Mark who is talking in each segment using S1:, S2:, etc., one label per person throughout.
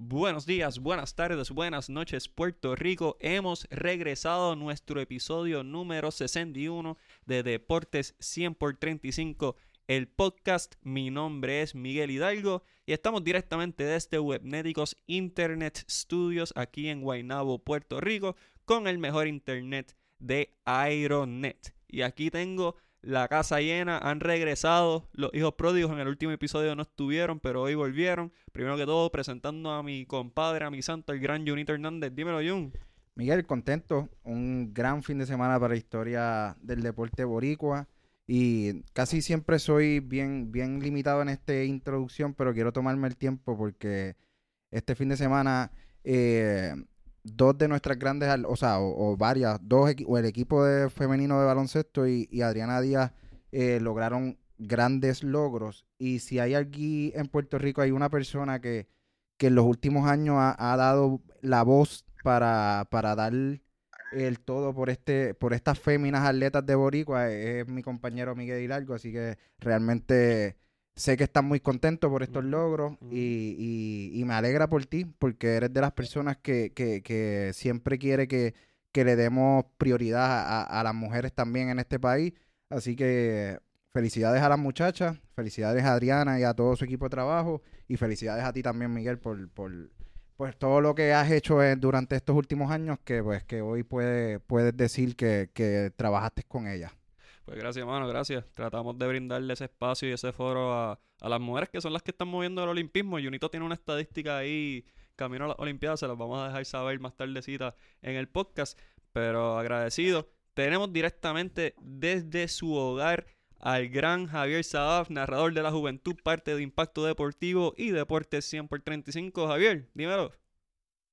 S1: Buenos días, buenas tardes, buenas noches, Puerto Rico. Hemos regresado a nuestro episodio número 61 de Deportes 100 por 35, el podcast. Mi nombre es Miguel Hidalgo y estamos directamente desde Webnéticos Internet Studios aquí en Guaynabo, Puerto Rico, con el mejor internet de Aeronet. Y aquí tengo la casa llena, han regresado. Los hijos pródigos en el último episodio no estuvieron, pero hoy volvieron. Primero que todo, presentando a mi compadre, a mi santo, el gran Junito Hernández. Dímelo, Jun.
S2: Miguel, contento. Un gran fin de semana para la historia del deporte boricua. Y casi siempre soy bien, bien limitado en esta introducción, pero quiero tomarme el tiempo porque este fin de semana eh, dos de nuestras grandes, o sea, o, varias, dos o el equipo de femenino de baloncesto y, Adriana Díaz eh, lograron grandes logros. Y si hay aquí en Puerto Rico, hay una persona que, que en los últimos años ha, dado la voz para, para dar el todo por este por estas féminas atletas de Boricua, es, mi compañero Miguel Hidalgo, así que realmente sé que estás muy contento por estos logros y, me alegra por ti, porque eres de las personas que, siempre quiere que, le demos prioridad a, las mujeres también en este país. Así que felicidades a las muchachas, felicidades a Adriana y a todo su equipo de trabajo y felicidades a ti también, Miguel, por, por pues todo lo que has hecho durante estos últimos años que pues que hoy puede, puedes decir que, que trabajaste con ella.
S1: Pues gracias, hermano, gracias. Tratamos de brindarle ese espacio y ese foro a, las mujeres que son las que están moviendo el olimpismo. Junito tiene una estadística ahí, camino a las Olimpiadas, se las vamos a dejar saber más tardecita en el podcast. Pero agradecido. Tenemos directamente desde su hogar al gran Javier Sadaf, narrador de la juventud, parte de Impacto Deportivo y Deportes 100 por 35. Javier, dímelo.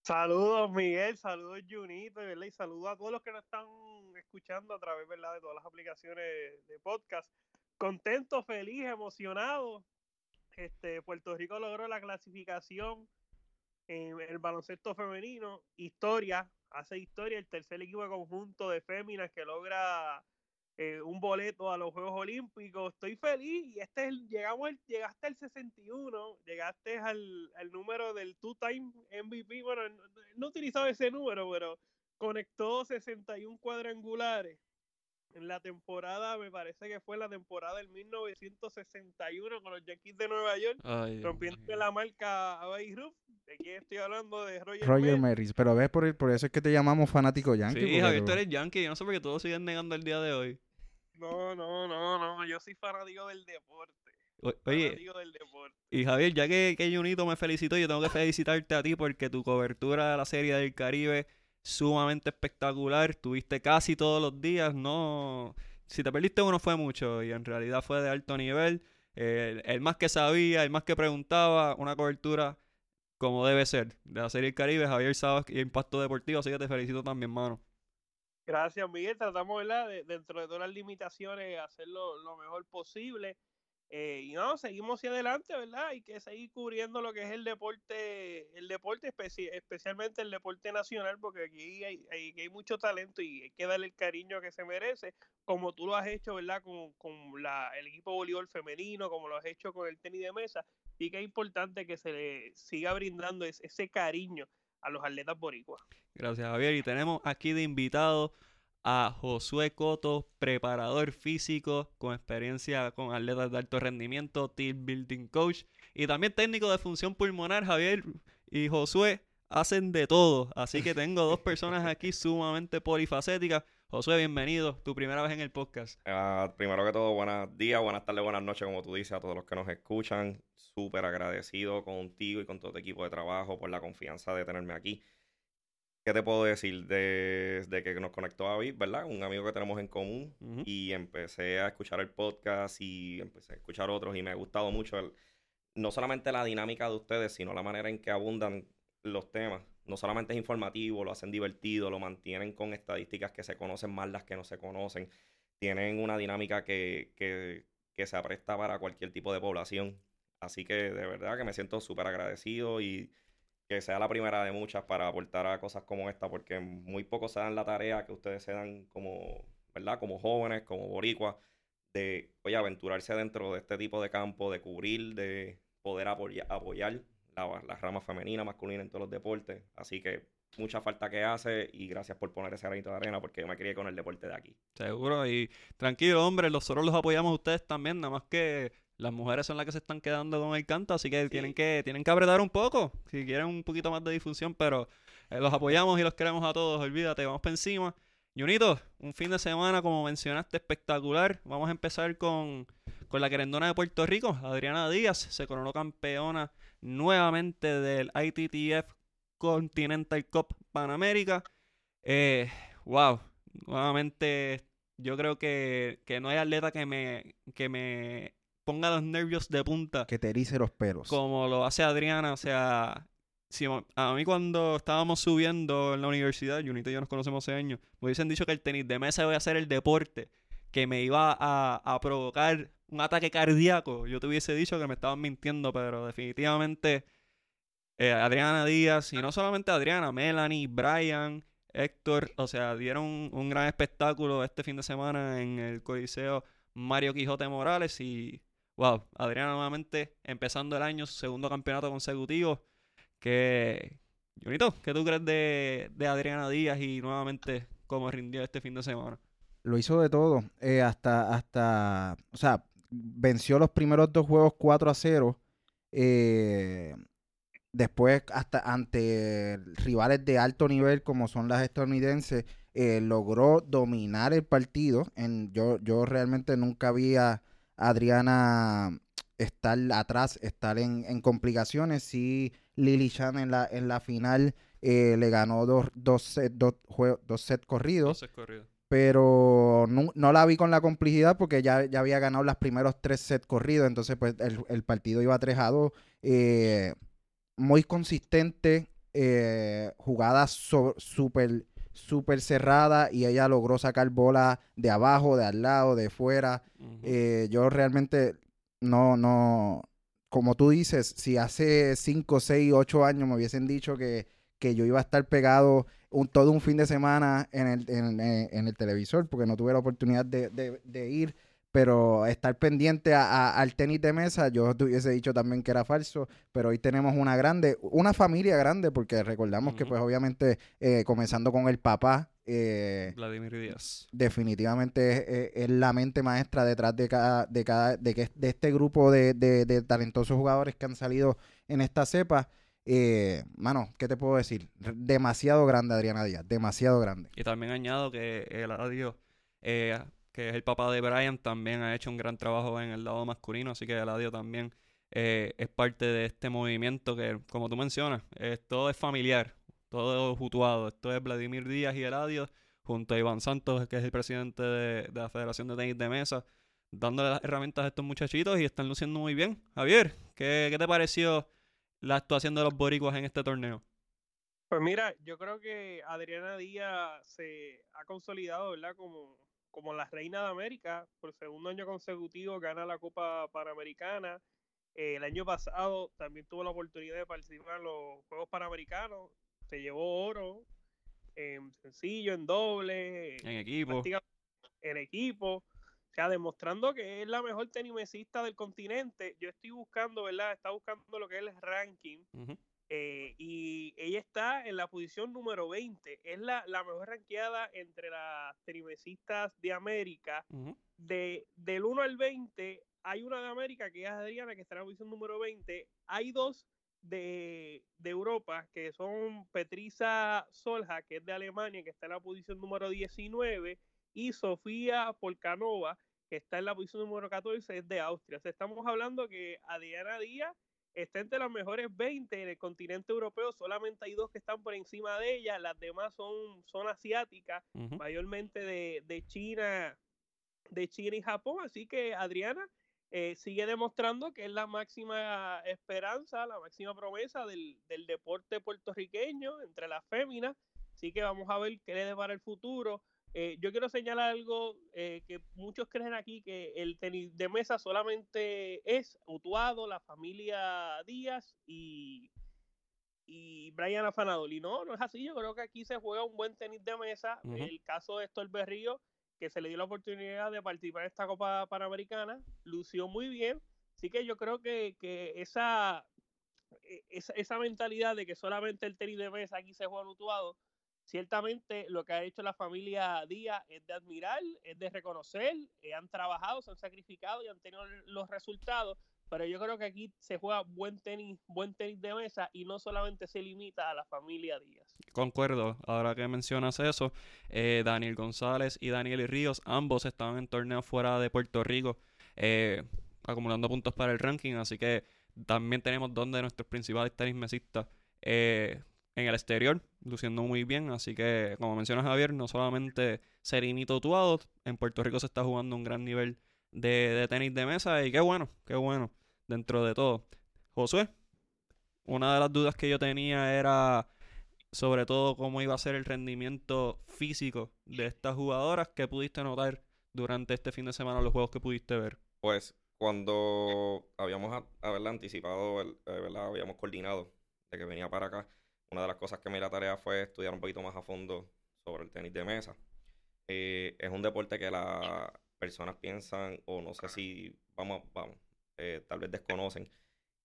S3: Saludos, Miguel, saludos, Junito, Y saludos a todos los que nos están escuchando a través, ¿verdad? De todas las aplicaciones de podcast. Contento, feliz, emocionado. Este, Puerto Rico logró la clasificación en el baloncesto femenino. Historia, hace historia, el tercer equipo de conjunto de féminas que logra eh, un boleto a los Juegos Olímpicos. Estoy feliz y este es llegamos llegaste al 61, llegaste al, al número del two-time MVP. Bueno, no, he utilizado ese número, pero conectó 61 cuadrangulares en la temporada, me parece que fue la temporada del 1961 con los Yankees de Nueva York, rompiendo la marca a Bay Ruth. ¿De quién estoy hablando? De Roger,
S2: Roger Maris. Pero ves, por, por eso es que te llamamos fanático Yankee.
S1: Sí, Javier, tú eres Yankee. Yo no sé por qué todos siguen negando el día de hoy.
S3: No, no, no, no. Yo soy fanático del deporte. oye,
S1: y Javier, ya que, que Junito me felicitó, yo tengo que felicitarte a ti porque tu cobertura de la Serie del Caribe sumamente espectacular. Tuviste casi todos los días, no. Si te perdiste uno fue mucho y en realidad fue de alto nivel. el más que sabía, el más que preguntaba, una cobertura como debe ser. De la Serie del Caribe, Javier Sabas y Impacto Deportivo, así que te felicito también, mano.
S3: Gracias, Miguel. Tratamos, ¿verdad? De, dentro de todas las limitaciones, hacerlo lo mejor posible. Eh, y no, seguimos hacia adelante, ¿verdad? Hay que seguir cubriendo lo que es el deporte, el deporte especialmente el deporte nacional, porque aquí hay, hay, mucho talento y hay que darle el cariño que se merece, como tú lo has hecho, ¿verdad? Con, con la, el equipo voleibol femenino, como lo has hecho con el tenis de mesa, y que es importante que se le siga brindando ese cariño a los atletas boricuas.
S1: Gracias, Javier. Y tenemos aquí de invitado a Josué Coto, preparador físico con experiencia con atletas de alto rendimiento, team building coach y también técnico de función pulmonar. Javier y Josué hacen de todo, así que tengo dos personas aquí sumamente polifacéticas. Josué, bienvenido, tu primera vez en el podcast.
S4: Ah, primero que todo, buenos días, buenas tardes, buenas noches, como tú dices, a todos los que nos escuchan. Súper agradecido contigo y con todo tu equipo de trabajo por la confianza de tenerme aquí. ¿Qué te puedo decir? Desde que nos conectó David, ¿verdad? Un amigo que tenemos en común. Y empecé a escuchar el podcast y empecé a escuchar otros y me ha gustado mucho no solamente la dinámica de ustedes, sino la manera en que abundan los temas. No solamente es informativo, lo hacen divertido, lo mantienen con estadísticas que se conocen más las que no se conocen. Tienen una dinámica que, que, que se apresta para cualquier tipo de población. Así que de verdad que me siento súper agradecido y que sea la primera de muchas para aportar a cosas como esta, porque muy pocos se dan la tarea que ustedes se dan como, ¿verdad? Como jóvenes, como boricuas, de, oye, aventurarse dentro de este tipo de campo, de cubrir, de poder apoyar, apoyar la, la rama femenina, masculina en todos los deportes. Así que mucha falta que hace y gracias por poner ese granito de arena porque yo me crié con el deporte de aquí.
S1: Seguro, y tranquilo, hombre, nosotros los apoyamos a ustedes también, nada más que las mujeres son las que se están quedando con el canto, así que tienen que tienen que apretar un poco, si quieren un poquito más de difusión, pero eh, los apoyamos y los queremos a todos, olvídate, vamos para encima. Junito, un fin de semana, como mencionaste, espectacular. Vamos a empezar con, con la querendona de Puerto Rico, Adriana Díaz, se coronó campeona nuevamente del ITTF Continental Cup Panamérica. Eh, wow, nuevamente yo creo que, que no hay atleta que me, que me ponga los nervios de punta
S2: Que te erice los pelos.
S1: como lo hace Adriana. O sea, si a mí cuando estábamos subiendo en la universidad, Junito y yo nos conocemos hace años, me hubiesen dicho que el tenis de mesa iba a ser el deporte que me iba a, a provocar un ataque cardíaco. Yo te hubiese dicho que me estaban mintiendo, pero definitivamente eh, Adriana Díaz, y no solamente Adriana, Melanie, Brian, Héctor, o sea, dieron un, gran espectáculo este fin de semana en el Coliseo Mario Quijote Morales y wow, Adriana nuevamente empezando el año, su segundo campeonato consecutivo. Que, Junito, ¿qué tú crees de, de Adriana Díaz y nuevamente cómo rindió este fin de semana?
S2: Lo hizo de todo. eh, hasta, hasta, o sea, venció los primeros dos juegos 4 a 0. eh, después, hasta ante rivales de alto nivel como son las estadounidenses, eh, logró dominar el partido. En, yo, yo realmente nunca vi a Adriana estar atrás, estar en, en complicaciones. Sí, Lily Chan en la, en la final eh, le ganó dos, dos, set, dos, juegos, dos sets corridos. Pero no, no la vi con la complicidad porque ya, ya había ganado los primeros tres sets corridos, entonces pues el, el partido iba 3 a 2. eh, muy consistente, eh, jugada so- súper súper cerrada y ella logró sacar bola de abajo, de al lado, de fuera. Eh, yo realmente no, no, como tú dices, si hace 5, 6, 8 años me hubiesen dicho que, que yo iba a estar pegado un, todo un fin de semana en el, en, en- en el televisor, porque no tuve la oportunidad de, de- de ir, pero estar pendiente a- a- al tenis de mesa, yo te hubiese dicho también que era falso, pero hoy tenemos una grande, una familia grande, porque recordamos que pues obviamente eh, comenzando con el papá, eh,
S1: Vladimir Díaz.
S2: definitivamente es, es- es la mente maestra detrás de cada, de cada, de, que, de este grupo de, de- de talentosos jugadores que han salido en esta cepa. Eh, mano, ¿qué te puedo decir? Demasiado grande Adriana Díaz, demasiado grande.
S1: Y también añado que el Eladio, eh, que es el papá de Brian, también ha hecho un gran trabajo en el lado masculino, así que Eladio también eh, es parte de este movimiento que, como tú mencionas, todo es familiar, todo es mutuado. Esto es Vladimir Díaz y Eladio, junto a Iván Santos, que es el presidente de, la Federación de Tenis de Mesa, dándole las herramientas a estos muchachitos y están luciendo muy bien. Javier, ¿qué, qué te pareció la actuación de los boricuas en este torneo?
S3: Pues mira, yo creo que Adriana Díaz se ha consolidado, ¿verdad? Como, como la reina de América, por segundo año consecutivo gana la Copa Panamericana. Eh, el año pasado también tuvo la oportunidad de participar en los Juegos Panamericanos, se llevó oro en sencillo, en doble,
S1: En equipo.
S3: en equipo. Sea, demostrando que es la mejor tenimesista del continente. Yo estoy buscando, ¿verdad? Está buscando lo que es el ranking. Eh, y ella está en la posición número 20. Es la, la mejor ranqueada entre las tenimesistas de América. De, del 1 al 20, hay una de América que es Adriana, que está en la posición número 20. Hay dos de, de Europa, que son Petrisa Solja, que es de Alemania, que está en la posición número 19, y Sofía Polkanova, que está en la posición número 14, es de Austria. O sea, estamos hablando que Adriana Díaz está entre las mejores 20 en el continente europeo, solamente hay dos que están por encima de ella, las demás son, son asiáticas,
S1: Ujú.
S3: mayormente de, de China, de China y Japón, así que Adriana eh, sigue demostrando que es la máxima esperanza, la máxima promesa del, del deporte puertorriqueño entre las féminas, así que vamos a ver qué le depara el futuro. Eh, yo quiero señalar algo eh, que muchos creen aquí, que el tenis de mesa solamente es Utuado, la familia Díaz y, y Brian Afanadoli. No, no es así. Yo creo que aquí se juega un buen tenis de mesa. El caso de Héctor Berrío, que se le dio la oportunidad de participar en esta Copa Panamericana, lució muy bien. Así que yo creo que, que esa e, esa, esa mentalidad de que solamente el tenis de mesa aquí se juega mutuado, ciertamente lo que ha hecho la familia Díaz es de admirar, es de reconocer, eh, han trabajado, se han sacrificado y han tenido los resultados, pero yo creo que aquí se juega buen tenis, buen tenis de mesa y no solamente se limita a la familia Díaz.
S1: Concuerdo, ahora que mencionas eso, eh, Daniel González y Daniel Ríos, ambos estaban en torneos fuera de Puerto Rico, eh, acumulando puntos para el ranking, así que también tenemos dos de nuestros principales tenis mesistas eh, en el exterior, luciendo muy bien. Así que, como menciona Javier, no solamente Serinito Tuado, en Puerto Rico se está jugando un gran nivel de, de tenis de mesa y qué bueno, qué bueno, dentro de todo. Josué, una de las dudas que yo tenía era sobre todo cómo iba a ser el rendimiento físico de estas jugadoras que pudiste notar durante este fin de semana los juegos que pudiste ver.
S4: Pues cuando habíamos haberla anticipado, eh, habíamos coordinado de que venía para acá, una de las cosas que me la tarea fue estudiar un poquito más a fondo sobre el tenis de mesa. Eh, es un deporte que las personas piensan, o no sé si, vamos, vamos, eh, tal vez desconocen,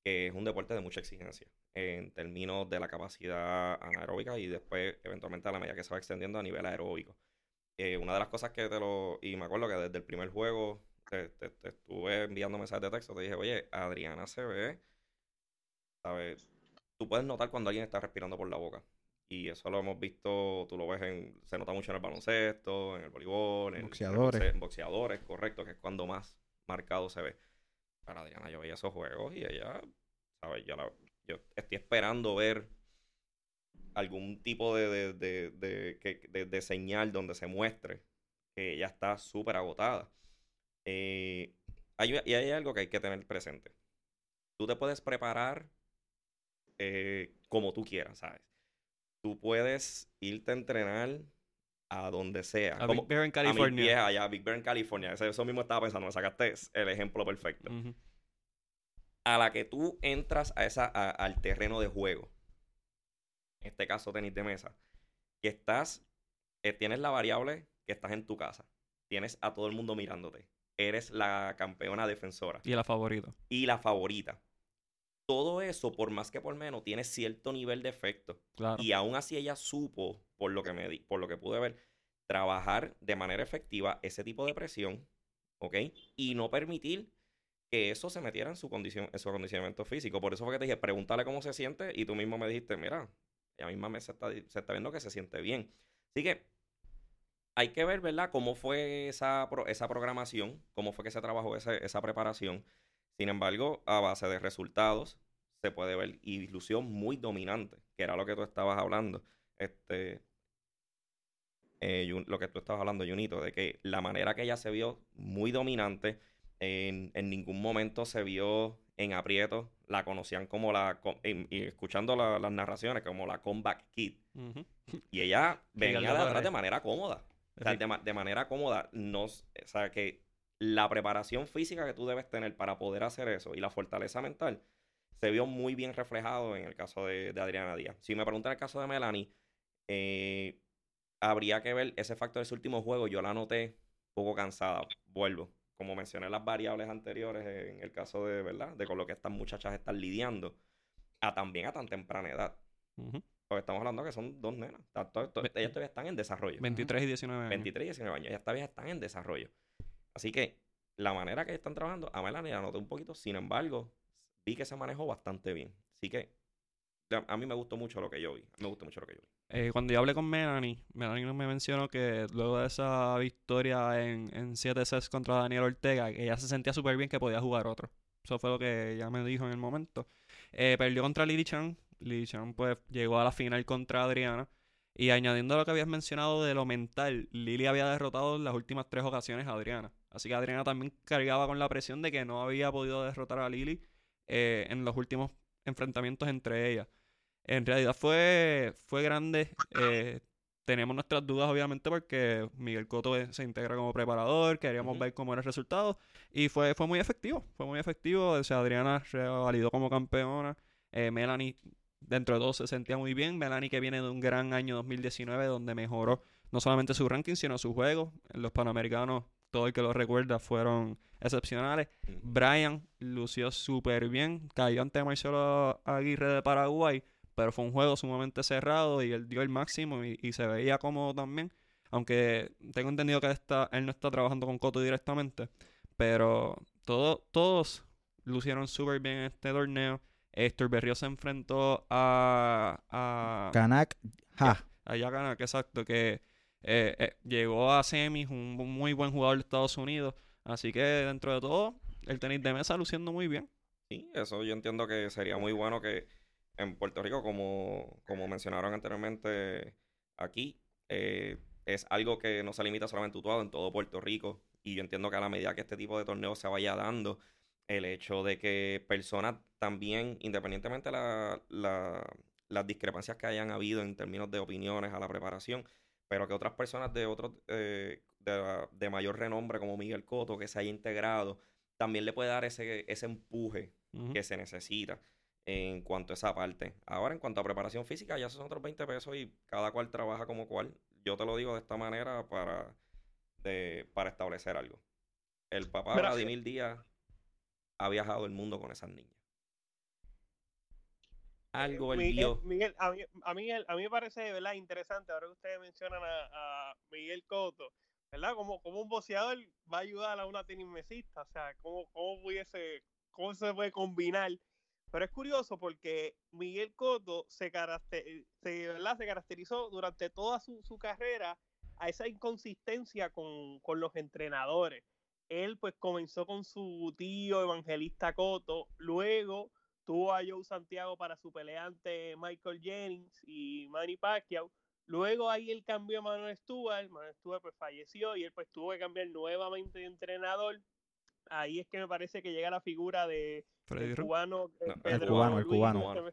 S4: que es un deporte de mucha exigencia en términos de la capacidad anaeróbica y después, eventualmente, a la medida que se va extendiendo a nivel aeróbico. Eh, una de las cosas que te lo. Y me acuerdo que desde el primer juego te, te estuve enviando mensajes de texto, te dije, oye, Adriana se ve, ¿sabes? Tú puedes notar cuando alguien está respirando por la boca. Y eso lo hemos visto, tú lo ves en, se nota mucho en el baloncesto, en el voleibol, en
S2: boxeadores.
S4: En boxeadores, correcto, que es cuando más marcado se ve. Para Adriana, yo veía esos juegos y ella, ¿sabes? Yo, yo estoy esperando ver algún tipo de, de, de, de, señal donde se muestre que ella está súper agotada. Eh, y hay algo que hay que tener presente. Tú te puedes preparar eh, como tú quieras, ¿sabes? Tú puedes irte a entrenar a donde sea.
S1: A Big Bear en California.
S4: A allá, Big Bear en California. Eso, mismo estaba pensando, me sacaste el ejemplo perfecto. A la que tú entras a esa, al terreno de juego, en este caso tenis de mesa, que estás, eh, tienes la variable que estás en tu casa, tienes a todo el mundo mirándote, eres la campeona defensora.
S1: Y la favorita.
S4: Y la favorita todo eso, por más que por menos, tiene cierto nivel de efecto. Y aún así ella supo, por lo que me di, por lo que pude ver, trabajar de manera efectiva ese tipo de presión, ¿ok? Y no permitir que eso se metiera en su condición, en su acondicionamiento físico. Por eso fue que te dije, pregúntale cómo se siente, y tú mismo me dijiste, mira, ella misma me se está, se está viendo que se siente bien. Así que hay que ver, ¿verdad?, cómo fue esa, esa programación, cómo fue que se trabajó esa preparación. Sin embargo, a base de resultados, se puede ver ilusión muy dominante, que era lo que tú estabas hablando. Este, eh, lo que tú estabas hablando, Junito, de que la manera que ella se vio muy dominante, en, ningún momento se vio en aprieto, la conocían como la, y, escuchando las narraciones, como la comeback kid. Y ella venía de atrás de manera cómoda. de, de, manera cómoda. No, o sea, que la preparación física que tú debes tener para poder hacer eso y la fortaleza mental se vio muy bien reflejado en el caso de, Adriana Díaz. Si me preguntan el caso de Melanie, eh, habría que ver ese factor de ese último juego. Yo la noté poco cansada. Vuelvo. Como mencioné las variables anteriores en el caso de, ¿verdad? De con lo que estas muchachas están lidiando. A también a tan temprana edad. Porque estamos hablando que son dos nenas. ellas todavía están en desarrollo.
S1: 23 y 19 años.
S4: 23 y 19 años. Ellas todavía están en desarrollo. Así que la manera que están trabajando, a Melanie la noté un poquito, sin embargo, vi que se manejó bastante bien. Así que a mí me gustó mucho lo que yo vi. Me gustó mucho lo que yo vi.
S1: Eh, cuando yo hablé con Melanie, Melanie me mencionó que luego de esa victoria en, en 7 sets contra Daniel Ortega, ella se sentía súper bien que podía jugar otro. Eso fue lo que ella me dijo en el momento. Eh, perdió contra Lily Chan. Lily Chan pues llegó a la final contra Adriana. Y añadiendo lo que habías mencionado de lo mental, Lily había derrotado en las últimas tres ocasiones a Adriana. Así que Adriana también cargaba con la presión de que no había podido derrotar a Lily eh, en los últimos enfrentamientos entre ellas. En realidad fue, fue grande. Eh, tenemos nuestras dudas, obviamente, porque Miguel Cotto se integra como preparador, queríamos ver cómo era el resultado. Y fue, fue muy efectivo, fue muy efectivo. O sea, Adriana revalidó como campeona. Eh, Melanie dentro de todo se sentía muy bien. Melanie que viene de un gran año 2019 donde mejoró no solamente su ranking, sino su juego. En los Panamericanos todo el que lo recuerda fueron excepcionales.
S4: Ujú.
S1: Brian lució súper bien, cayó ante Marcelo Aguirre de Paraguay, pero fue un juego sumamente cerrado y él dio el máximo y, y se veía cómodo también. Aunque tengo entendido que él, está, él no está trabajando con Coto directamente, pero todo- todos lucieron súper bien en este torneo. Héctor Berrío se enfrentó a, a,
S2: Kanak, ja.
S1: a que exacto, que eh, eh, llegó a semis, un muy buen jugador de Estados Unidos. Así que dentro de todo, el tenis de mesa luciendo muy bien.
S4: Sí, eso yo entiendo que sería muy bueno que en Puerto Rico, como, como mencionaron anteriormente aquí, eh, es algo que no se limita solamente a Utuado, en todo Puerto Rico. Y yo entiendo que a la medida que este tipo de torneos se vaya dando, el hecho de que personas también, independientemente de la- las discrepancias que hayan habido en términos de opiniones a la preparación, pero que otras personas de otros eh, de, de mayor renombre como Miguel Coto que se haya integrado también le puede dar ese, ese empuje que se necesita en cuanto a esa parte. Ahora, en cuanto a preparación física, ya son otros 20 pesos y cada cual trabaja como cual. Yo te lo digo de esta manera para, de, para establecer algo. El papá Vladimir Díaz ha viajado el mundo con esas niñas. Algo él
S3: Miguel,
S4: vio.
S3: Miguel, a, mí, a, mí, a mí me parece verdad interesante, ahora que ustedes mencionan a, a Miguel Coto, ¿verdad? Como, como un boxeador va a ayudar a una tenismesista, o sea, ¿cómo, cómo, pudiese, cómo se puede combinar? Pero es curioso porque Miguel Coto se, caracter, se, ¿verdad? se caracterizó durante toda su, su carrera a esa inconsistencia con, con los entrenadores. Él pues comenzó con su tío Evangelista Coto, luego tuvo a Joe Santiago para su pelea ante Michael Jennings y Manny Pacquiao. Luego ahí él cambió a Manuel Stewart, Manuel Stewart pues falleció y él pues tuvo que cambiar nuevamente de entrenador. Ahí es que me parece que llega la figura de
S1: Freddy
S3: el cubano
S4: No, el
S3: Pedro
S2: cubano, el cubano.
S3: Se me,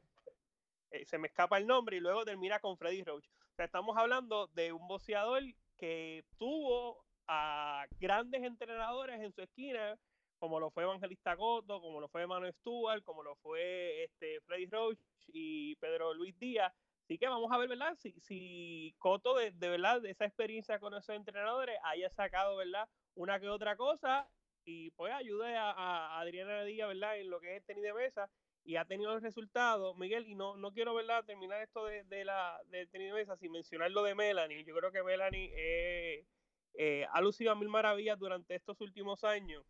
S3: eh, se me escapa el nombre y luego termina con Freddy Roach. O sea, estamos hablando de un boxeador que tuvo a grandes entrenadores en su esquina, como lo fue Evangelista Coto, como lo fue Manuel Stewart, como lo fue este Freddy Roach y Pedro Luis Díaz. Así que vamos a ver, ¿verdad? Si, si Coto, de, de verdad, de esa experiencia con esos entrenadores, haya sacado, ¿verdad? Una que otra cosa y pues ayude a, Adriana Díaz, ¿verdad? En lo que es tenis de mesa y ha tenido el resultado, Miguel, y no, no quiero, ¿verdad? Terminar esto de, de la del tenis de mesa sin mencionar lo de Melanie. Yo creo que Melanie eh, eh, ha lucido a mil maravillas durante estos últimos años.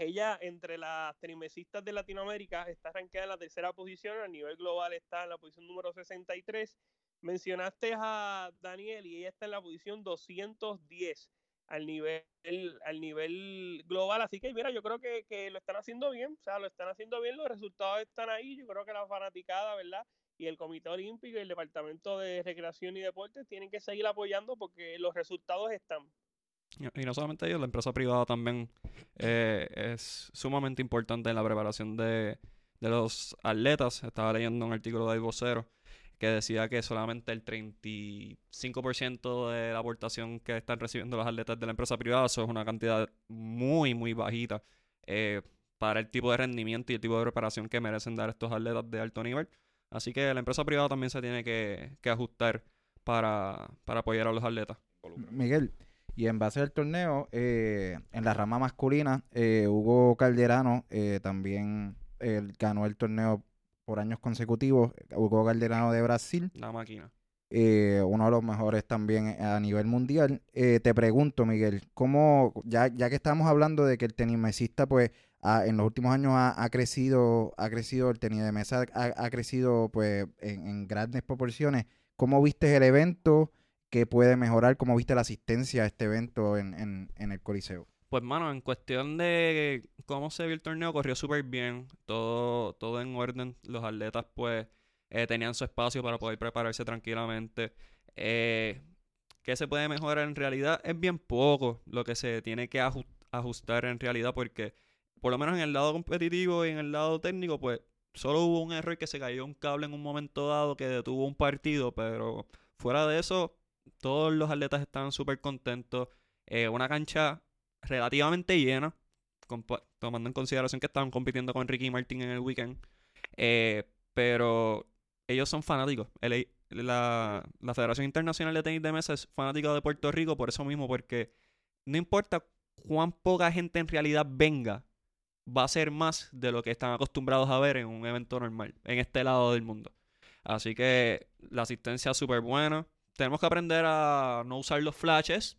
S3: Ella, entre las tenismesistas de Latinoamérica, está rankeada en la tercera posición, a nivel global está en la posición número 63. Mencionaste a Daniel y ella está en la posición 210 al nivel, al nivel global. Así que, mira, yo creo que, que lo están haciendo bien, o sea, lo están haciendo bien, los resultados están ahí. Yo creo que la fanaticada, ¿verdad? Y el Comité Olímpico y el Departamento de Recreación y Deportes tienen que seguir apoyando porque los resultados están.
S1: Y no solamente ellos, la empresa privada también eh, es sumamente importante en la preparación de, de los atletas. Estaba leyendo un artículo de vocero que decía que solamente el 35% de la aportación que están recibiendo los atletas de la empresa privada, eso es una cantidad muy, muy bajita eh, para el tipo de rendimiento y el tipo de preparación que merecen dar estos atletas de alto nivel. Así que la empresa privada también se tiene que, que ajustar para, para apoyar a los atletas.
S2: Miguel, y en base al torneo, eh, en la rama masculina, eh, Hugo Calderano eh, también eh, ganó el torneo por años consecutivos. Hugo Calderano de Brasil,
S1: La máquina.
S2: eh, uno de los mejores también a nivel mundial. Te pregunto, Miguel, ¿cómo, ya, ya que estamos hablando de que el tenis mesista, pues, ha- en los últimos años ha, ha crecido, ha crecido, el tenis de mesa ha, ha crecido, pues, en, en grandes proporciones, ¿cómo viste el evento? ¿Qué puede mejorar? ¿Cómo viste la asistencia a este evento en, en, en el Coliseo?
S1: Pues, mano, en cuestión de cómo se vio el torneo, corrió súper bien. Todo, todo en orden. Los atletas, pues, eh, tenían su espacio para poder prepararse tranquilamente. Eh, ¿Qué se puede mejorar en realidad? Es bien poco lo que se tiene que aju- ajustar en realidad, porque, por lo menos en el lado competitivo y en el lado técnico, pues, solo hubo un error que se cayó un cable en un momento dado que detuvo un partido, pero fuera de eso, todos los atletas estaban súper contentos. Eh, una cancha relativamente llena, tomando en consideración que estaban compitiendo con Ricky Martin en el weekend. Eh, pero ellos son fanáticos. La, la Federación Internacional de Tenis de Mesa es fanática de Puerto Rico por eso mismo, porque no importa cuán poca gente en realidad venga va a ser más de lo que están acostumbrados a ver en un evento normal, en este lado del mundo. Así que la asistencia es súper buena. Tenemos que aprender a no usar los flashes.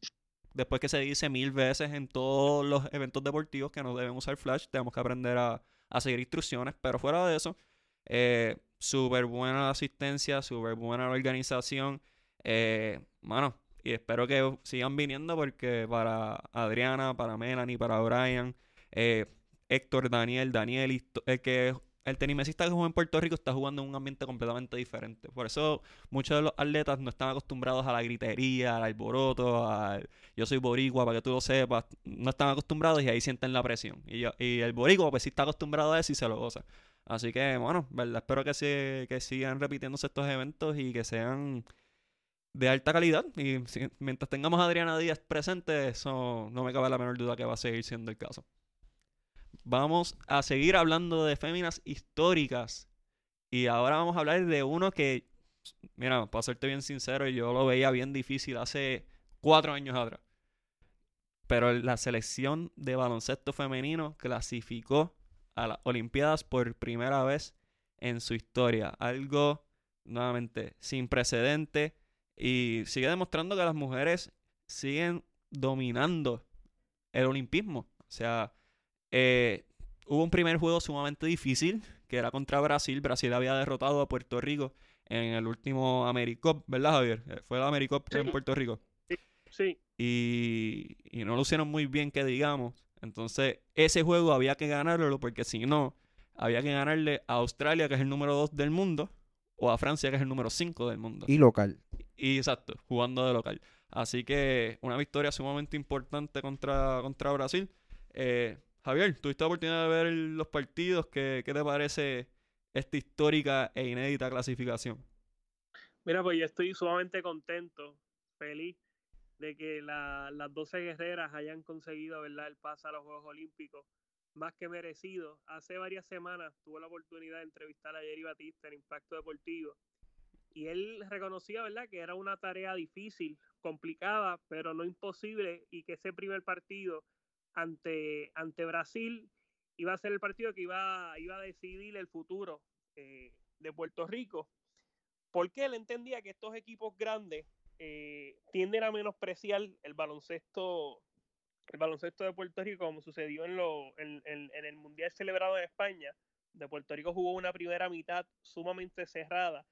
S1: Después que se dice mil veces en todos los eventos deportivos que no deben usar flash, tenemos que aprender a, seguir instrucciones. Pero fuera de eso, eh, súper buena asistencia, súper buena organización. Eh, mano, y espero que sigan viniendo porque para Adriana, para Melanie, para Brian, eh, Héctor, Daniel, Daniel, el que el tenismesista que juega en Puerto Rico está jugando en un ambiente completamente diferente. Por eso muchos de los atletas no están acostumbrados a la gritería, al alboroto, al yo soy boricua para que tú lo sepas. No están acostumbrados y ahí sienten la presión. Y, y el boricua pues sí está acostumbrado a eso y se lo goza. Así que bueno, verdad, espero que, se, que sigan repitiéndose estos eventos y que sean de alta calidad. Y mientras tengamos a Adriana Díaz presente, eso no me cabe la menor duda que va a seguir siendo el caso. Vamos a seguir hablando de féminas históricas. Y ahora vamos a hablar de uno que, mira, para serte bien sincero, yo lo veía bien difícil hace cuatro años atrás. Pero la selección de baloncesto femenino clasificó a las Olimpiadas por primera vez en su historia. Algo, nuevamente, sin precedente y sigue demostrando que las mujeres siguen dominando el olimpismo. O sea, eh, hubo un primer juego sumamente difícil, que era contra Brasil. Brasil había derrotado a Puerto Rico en el último AmeriCup, ¿verdad, Javier? Eh, fue el AmeriCup en Puerto Rico.
S3: Sí.
S1: Y, y no lo hicieron muy bien, que digamos. Entonces, ese juego había que ganarlo porque si no, había que ganarle a Australia, que es el número 2 del mundo, o a Francia, que es el número 5 del mundo.
S2: Y local.
S1: Y exacto, jugando de local. Así que una victoria sumamente importante contra, contra Brasil. Eh, Javier, tuviste la oportunidad de ver los partidos. ¿Qué, ¿Qué te parece esta histórica e inédita clasificación?
S3: Mira, pues yo estoy sumamente contento, feliz de que las 12 guerreras hayan conseguido ¿verdad? el pase a los Juegos Olímpicos más que merecido. Hace varias semanas tuve la oportunidad de entrevistar a Jerry Batista en Impacto Deportivo y él reconocía, ¿verdad?, que era una tarea difícil, complicada, pero no imposible y que ese primer partido ante, ante Brasil iba a ser el partido que iba, iba a decidir el futuro eh, de Puerto Rico. Porque él entendía que estos equipos grandes eh, tienden a menospreciar el baloncesto el baloncesto de Puerto Rico, como sucedió en, lo, en, el Mundial celebrado en España, de Puerto Rico jugó una primera mitad sumamente cerrada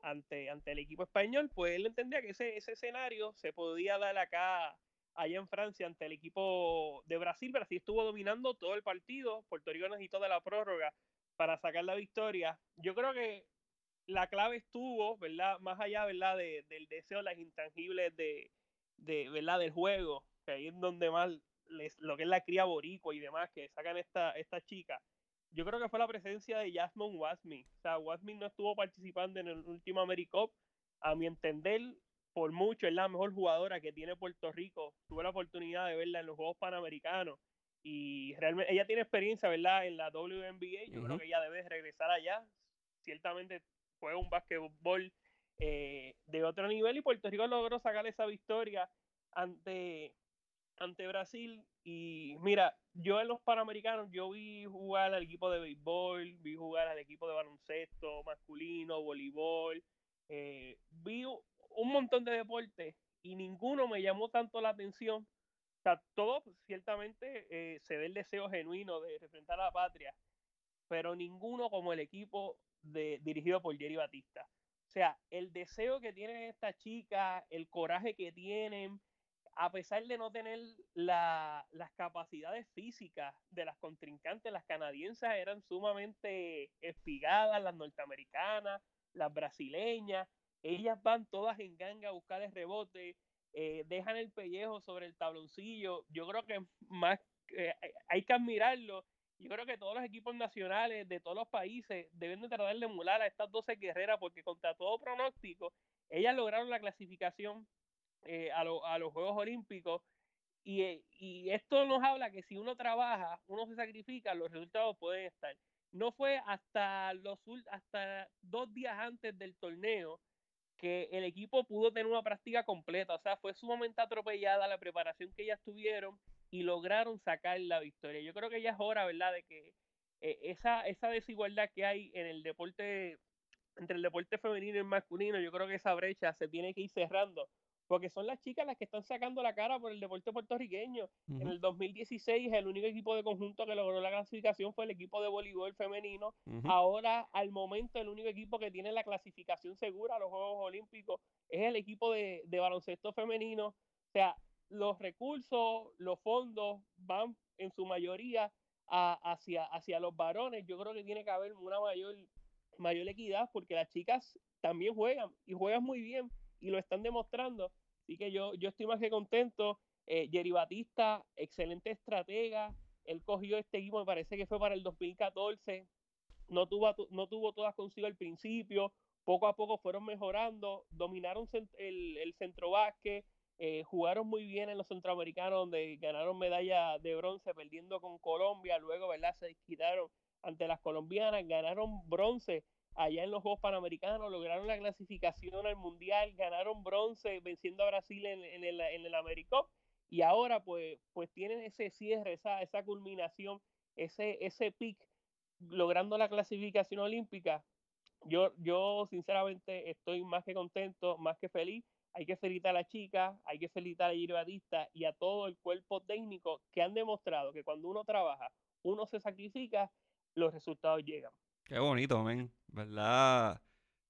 S3: ante, ante el equipo español, pues él entendía que ese, ese escenario se podía dar acá, allá en Francia, ante el equipo de Brasil. Brasil estuvo dominando todo el partido, Puerto Rico necesitó de la prórroga para sacar la victoria. Yo creo que la clave estuvo, ¿verdad? Más allá, ¿verdad? del deseo, las intangibles de, de, ¿verdad? Del juego, que ahí es donde más les, lo que es la cría boricua y demás que sacan esta, esta chica, yo creo que fue la presencia de Jasmine Wasmi. O sea, Wasmi no estuvo participando en el último AmeriCup. A mi entender, por mucho es la mejor jugadora que tiene Puerto Rico. Tuve la oportunidad de verla en los Juegos Panamericanos y realmente ella tiene experiencia, ¿verdad? En la WNBA. Yo creo que ella debe regresar allá. Ciertamente fue un básquetbol eh, de otro nivel y Puerto Rico logró sacar esa victoria ante ante Brasil y mira, yo en los Panamericanos, yo vi jugar al equipo de béisbol, vi jugar al equipo de baloncesto masculino, voleibol, eh, vi un montón de deportes y ninguno me llamó tanto la atención. O sea, todo ciertamente eh, se ve el deseo genuino de representar a la patria, pero ninguno como el equipo dirigido por Jerry Batista. O sea, el deseo que tienen esta chica, el coraje que tienen, a pesar de no tener las capacidades físicas de las contrincantes, las canadienses eran sumamente espigadas, las norteamericanas, las brasileñas, ellas van todas en ganga a buscar el rebote, eh, dejan el pellejo sobre el tabloncillo, yo creo que más eh, hay que admirarlo, yo creo que todos los equipos nacionales de todos los países deben de tratar de emular a estas 12 guerreras porque contra todo pronóstico, ellas lograron la clasificación eh, a, los Juegos Olímpicos. Eh, y, esto nos habla que si uno trabaja, uno se sacrifica, los resultados pueden estar. No fue hasta, los, hasta dos días antes del torneo que el equipo pudo tener una práctica completa. O sea, fue sumamente atropellada la preparación que ellas tuvieron. y lograron sacar la victoria. Yo creo que ya es hora, ¿verdad?, de que eh, esa, esa desigualdad que hay en el deporte, entre el deporte femenino y el masculino, yo creo que esa brecha se tiene que ir cerrando, porque son las chicas las que están sacando la cara por el deporte puertorriqueño. En el 2016 el único equipo de conjunto que logró la clasificación fue el equipo de voleibol femenino. Ahora, al momento, el único equipo que tiene la clasificación segura a los Juegos Olímpicos es el equipo de, de baloncesto femenino. O sea, los recursos, los fondos van en su mayoría hacia, hacia los varones. Yo creo que tiene que haber una mayor, mayor equidad porque las chicas también juegan y juegan muy bien y lo están demostrando. Así que yo, yo estoy más que contento. Eh, Jerry Batista, excelente estratega. Él cogió este equipo, me parece que fue para el 2014. No tuvo, no tuvo todas consigo al principio. Poco a poco fueron mejorando. Dominaron el, el centro básquet eh, jugaron muy bien en los centroamericanos, donde ganaron medalla de bronce perdiendo con Colombia. Luego, ¿verdad? Se quitaron ante las colombianas, ganaron bronce allá en los Juegos Panamericanos, lograron la clasificación al Mundial, ganaron bronce venciendo a Brasil en, el, en y ahora pues, pues tienen ese cierre, esa, esa culminación, ese, ese pick logrando la clasificación olímpica. Yo, yo sinceramente estoy más que contento, más que feliz hay que felicitar a la chica, hay que felicitar a Giro y a todo el cuerpo técnico que han demostrado que cuando uno trabaja, uno se sacrifica, los resultados llegan.
S1: Qué bonito, men. ¿Verdad?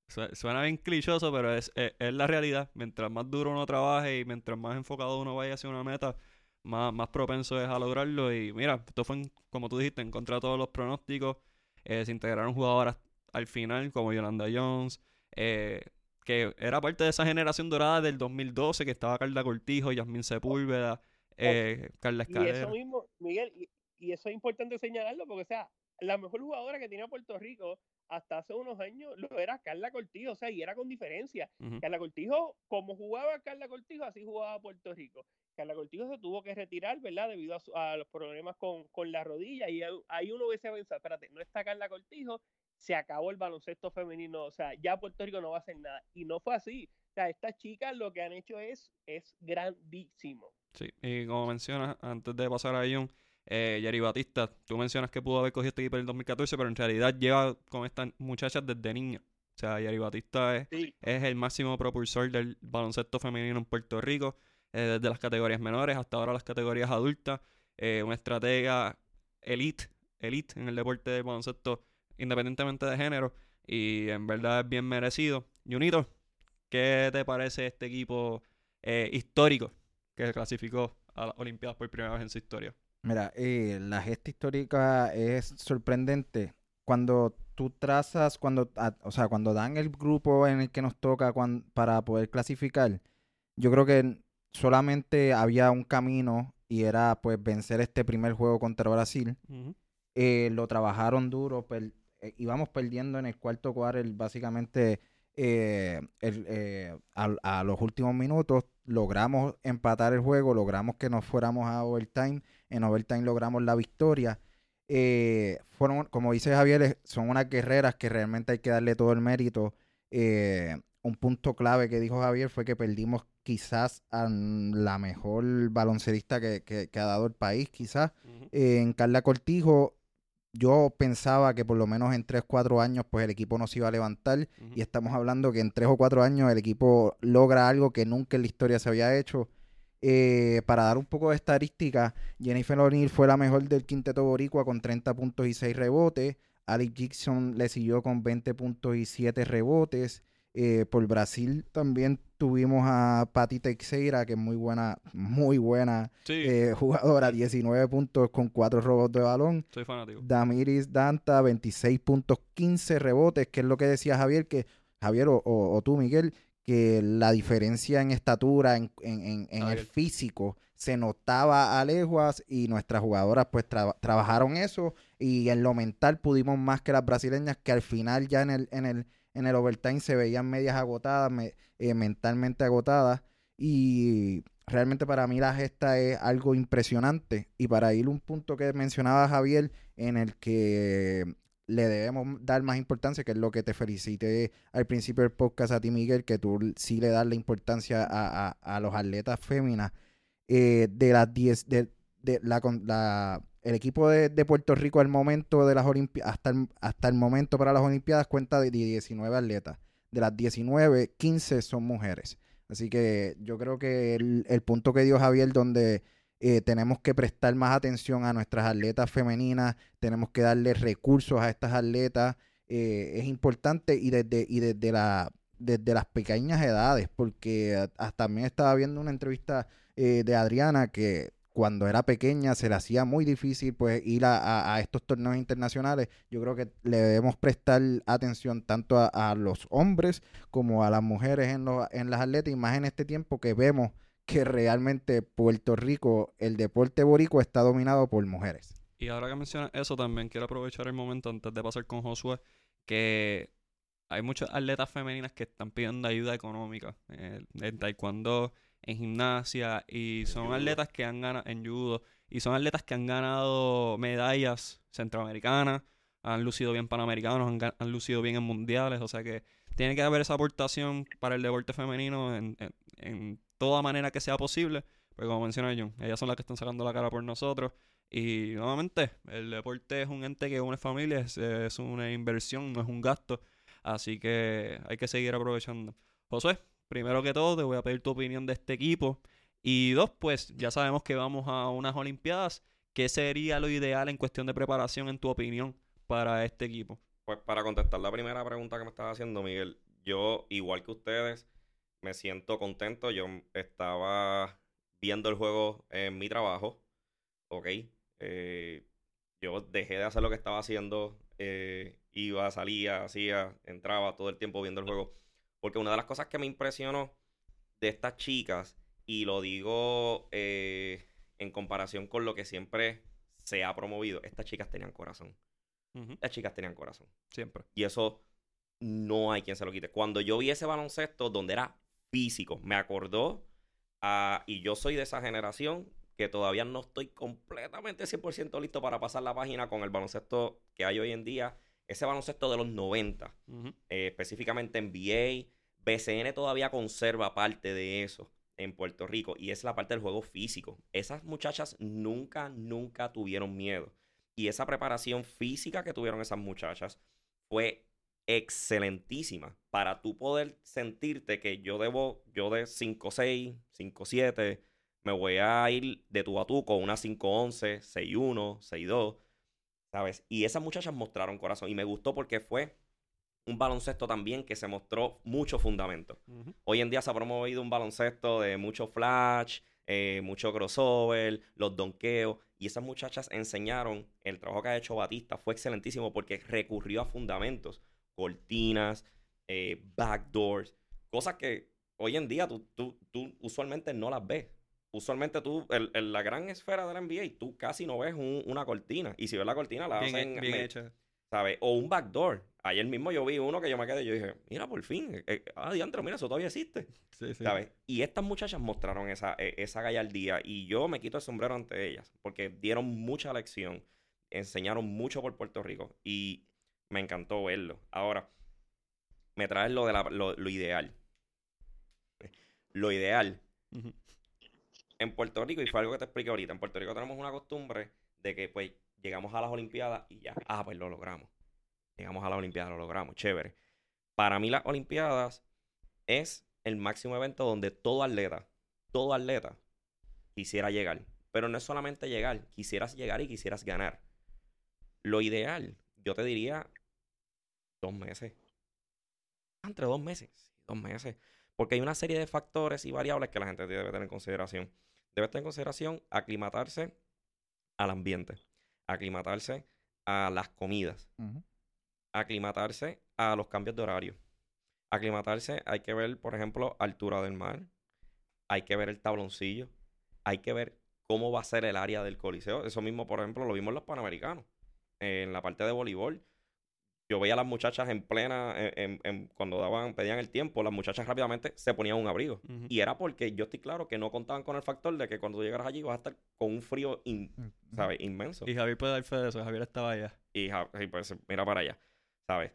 S1: Suena bien clichoso, pero es, la realidad. Mientras más duro uno trabaje y mientras más enfocado uno vaya hacia una meta, más, más propenso es a lograrlo. Y mira, esto fue, como tú dijiste, en contra de todos los pronósticos. Eh, se integraron jugadoras al final, como Yolanda Jones. Eh, que era parte de esa generación dorada del 2012, que estaba Carla Cortijo, Yasmín Sepúlveda, eh, Carla Escalera.
S3: Y eso mismo, Miguel, y, eso es importante señalarlo, porque, o sea, la mejor jugadora que tenía Puerto Rico hasta hace unos años lo era Carla Cortijo, o sea, y era con diferencia. Carla Cortijo, como jugaba Carla Cortijo, así jugaba Puerto Rico. Carla Cortijo se tuvo que retirar, ¿verdad? Debido a, los problemas con, con, la rodilla. Y ahí uno hubiese pensado, espérate, no está Carla Cortijo, se acabó el baloncesto femenino, o sea, ya Puerto Rico no va a hacer nada. Y no fue así. O sea, estas chicas lo que han hecho es, es grandísimo.
S1: Sí, y como mencionas, antes de pasar a John, eh, Batista, tú mencionas que pudo haber cogido este equipo en el 2014, pero en realidad lleva con estas muchachas desde niña. O sea, Yari Batista es, es el máximo propulsor del baloncesto femenino en Puerto Rico, eh, desde las categorías menores hasta ahora las categorías adultas. Eh, una estratega elite, elite en el deporte del baloncesto independientemente de género. Y en verdad es bien merecido. Junito, ¿qué te parece este equipo eh, histórico que se clasificó a las Olimpiadas por primera vez en su historia?
S2: Mira, eh, la gesta histórica es sorprendente. Cuando tú trazas, cuando, o sea, cuando dan el grupo en el que nos toca para poder clasificar, yo creo que solamente había un camino y era pues vencer este primer juego contra Brasil. Eh, lo trabajaron duro, eh, íbamos perdiendo en el cuarto cuarto básicamente eh, eh, a, los últimos minutos logramos empatar el juego, logramos que nos fuéramos a overtime, en overtime logramos la victoria. fueron, como dice Javier, son unas guerreras que realmente hay que darle todo el mérito. un punto clave que dijo Javier fue que perdimos quizás a la mejor baloncerista que, ha dado el país, quizás. en Carla Cortijo yo pensaba que por lo menos en 3, 4 años pues el equipo no se iba a levantar y estamos hablando que en 3 o 4 años el equipo logra algo que nunca en la historia se había hecho. Eh, para dar un poco de estadística, Jennifer O'Neill fue la mejor del quinteto boricua con 30 puntos y 6 rebotes. Alex Gibson le siguió con 20 puntos y 7 rebotes. Eh, por Brasil también tuvimos a Patti Teixeira, que es muy buena, muy buena eh, jugadora, 19 puntos con 4 robos de balón.
S1: Soy fanático.
S2: Damiris Danta, 26 puntos, 15 rebotes, que es lo que decía Javier, que Javier o, tú, Miguel, que la diferencia en estatura, en, el físico, se notaba a leguas y nuestras jugadoras pues trabajaron eso y en lo mental pudimos más que las brasileñas que al final ya en el, en el en el overtime se veían medias agotadas, eh, mentalmente agotadas. Y realmente para mí la gesta es algo impresionante. Y para ir un punto que mencionaba Javier, en el que le debemos dar más importancia, que es lo que te felicité al principio del podcast a ti, Miguel, que tú sí le das la importancia a, los atletas féminas. Eh, de las 10, de, de la, la- el equipo de, de Puerto Rico al momento de las hasta el, hasta el momento para las Olimpiadas cuenta de 19 atletas. De las 19, 15 son mujeres. Así que yo creo que el, el punto que dio Javier, donde eh, tenemos que prestar más atención a nuestras atletas femeninas, tenemos que darle recursos a estas atletas, eh, es importante y desde, y desde, la, desde las pequeñas edades, porque hasta también estaba viendo una entrevista eh, de Adriana que cuando era pequeña se le hacía muy difícil pues ir a estos torneos internacionales. Yo creo que le debemos prestar atención tanto a, a los hombres como a las mujeres en, los, en las atletas y más en este tiempo que vemos que realmente Puerto Rico, el deporte boricua está dominado por mujeres.
S1: Y ahora que mencionas eso, también quiero aprovechar el momento antes de pasar con Josué, que hay muchas atletas femeninas que están pidiendo ayuda económica eh, en taekwondo, en gimnasia, y son atletas que han ganado en judo, y son atletas que han ganado medallas centroamericanas, han lucido bien panamericanos, han, han lucido bien en mundiales, o sea que tiene que haber esa aportación para el deporte femenino en, en- en toda manera que sea posible, porque como menciona John, ellas son las que están sacando la cara por nosotros. Y nuevamente, el deporte es un ente que une familias, es, una inversión, no es un gasto. Así que hay que seguir aprovechando. José, primero que todo, te voy a pedir tu opinión de este equipo. Y dos, pues ya sabemos que vamos a unas Olimpiadas. ¿Qué sería lo ideal en cuestión de preparación, en tu opinión, para este equipo?
S4: Pues para contestar la primera pregunta que me estaba haciendo, Miguel, yo, igual que ustedes, me siento contento. Yo estaba viendo el juego en mi trabajo, ¿ok? Eh, yo dejé de hacer lo que estaba haciendo, eh, iba, salía, hacía, entraba todo el tiempo viendo el juego. Porque una de las cosas que me impresionó de estas chicas, y lo digo eh, en comparación con lo que siempre se ha promovido, estas chicas tenían corazón.
S1: Ujú,
S4: Las chicas tenían corazón.
S1: Siempre.
S4: Y eso no hay quien se lo quite. Cuando yo vi ese baloncesto donde era físico, me acordó a... Y yo soy de esa generación que todavía no estoy completamente 100% listo para pasar la página con el baloncesto que hay hoy en día. Ese baloncesto de los 90,
S1: Ujú,
S4: eh, específicamente NBA, BCN todavía conserva parte de eso en Puerto Rico y es la parte del juego físico. Esas muchachas nunca, nunca tuvieron miedo. Y esa preparación física que tuvieron esas muchachas fue excelentísima para tú poder sentirte que yo debo, yo de 5'6, 5'7, me voy a ir de tú a tú con una 5'11, 6'1, 6'2, ¿sabes? Y esas muchachas mostraron corazón y me gustó porque fue un baloncesto también que se mostró mucho fundamento. Hoy en día se ha promovido un baloncesto de mucho flash, eh, mucho crossover, los donkeos. Y esas muchachas enseñaron, el trabajo que ha hecho Batista fue excelentísimo porque recurrió a fundamentos, cortinas, eh, backdoors, cosas que hoy en día tú, tú, tú usualmente no las ves. Usualmente tú, en, la gran esfera de la NBA, tú casi no ves un- una cortina. Y si ves la cortina, la
S1: Bien,
S4: hacen
S1: bien
S4: me-
S1: hecha.
S4: ¿sabes? O un backdoor. Ayer mismo yo vi uno que yo me quedé y yo dije, mira, por fin, eh, eh, ah, mira, eso todavía existe,
S1: Sí, sí.
S4: ¿sabes? Y estas muchachas mostraron esa, eh, esa gallardía y yo me quito el sombrero ante ellas porque dieron mucha lección, enseñaron mucho por Puerto Rico y me encantó verlo. Ahora, me traes lo, de la- lo, lo ideal. Lo ideal en Puerto Rico, y fue algo que te expliqué ahorita, en Puerto Rico tenemos una costumbre de que pues llegamos a las Olimpiadas y ya, ah, pues lo logramos. Llegamos a las Olimpiadas, lo logramos, chévere. Para mí las Olimpiadas es el máximo evento donde todo atleta, todo atleta quisiera llegar. Pero no es solamente llegar, quisieras llegar y quisieras ganar. Lo ideal, yo te diría dos meses. Entre dos meses, dos meses. Porque hay una serie de factores y variables que la gente debe tener en consideración. Debe tener en consideración aclimatarse al ambiente, aclimatarse a las comidas, aclimatarse a los cambios de horario. Aclimatarse, hay que ver, por ejemplo, altura del mar, hay que ver el tabloncillo, hay que ver cómo va a ser el área del coliseo. Eso mismo, por ejemplo, lo vimos en los panamericanos. En la parte de voleibol, yo veía a las muchachas en plena, en- en- cuando daban, pedían el tiempo, las muchachas rápidamente se ponían un abrigo. Y era porque yo estoy claro que no contaban con el factor de que cuando tú llegaras allí vas a estar con un frío, in-
S2: Ujú.
S4: ¿sabes? Inmenso.
S1: Y Javier puede dar fe de eso. Javier estaba allá.
S4: Y, ja- y pues mira para allá, ¿sabes?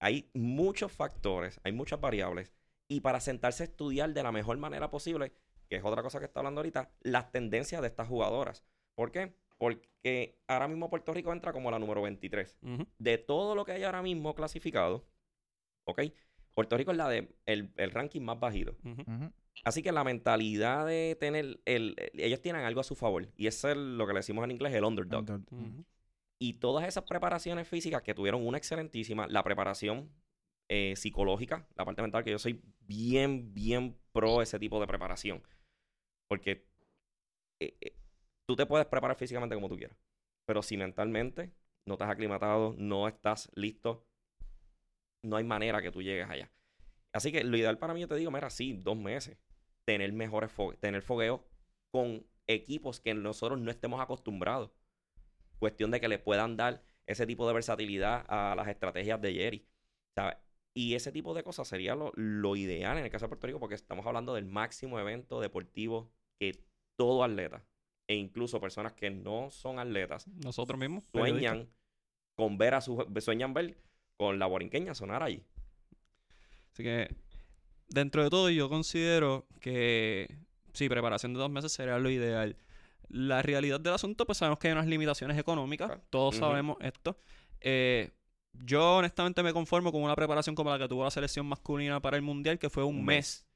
S4: Hay muchos factores, hay muchas variables. Y para sentarse a estudiar de la mejor manera posible, que es otra cosa que está hablando ahorita, las tendencias de estas jugadoras. ¿Por qué? Porque ahora mismo Puerto Rico entra como la número 23.
S1: Ujú.
S4: De todo lo que hay ahora mismo clasificado, ¿ok? Puerto Rico es la de el, el ranking más bajito. Así que la mentalidad de tener el, el- ellos tienen algo a su favor y eso es lo que le decimos en inglés el underdog. Y todas esas preparaciones físicas que tuvieron una excelentísima, la preparación eh, psicológica, la parte mental, que yo soy bien, bien pro ese tipo de preparación. Porque eh, eh, tú te puedes preparar físicamente como tú quieras, pero si mentalmente no estás aclimatado, no estás listo, no hay manera que tú llegues allá. Así que lo ideal para mí, yo te digo, mira, sí, dos meses, tener mejores fo- tener fogueo con equipos que nosotros no estemos acostumbrados. Cuestión de que le puedan dar ese tipo de versatilidad a las estrategias de Jerry. ¿sabes? Y ese tipo de cosas sería lo, lo ideal en el caso de Puerto Rico, porque estamos hablando del máximo evento deportivo que todo atleta, e incluso personas que no son atletas,
S1: Nosotros mismos.
S4: sueñan con ver a su sueñan ver con la borinqueña sonar allí.
S1: Así que, dentro de todo, yo considero que sí, preparación de dos meses sería lo ideal. La realidad del asunto, pues sabemos que hay unas limitaciones económicas,
S4: Claro.
S1: todos sabemos esto. Eh, yo honestamente me conformo con una preparación como la que tuvo la selección masculina para el Mundial, que fue un,
S4: Un
S1: mes.
S4: mes.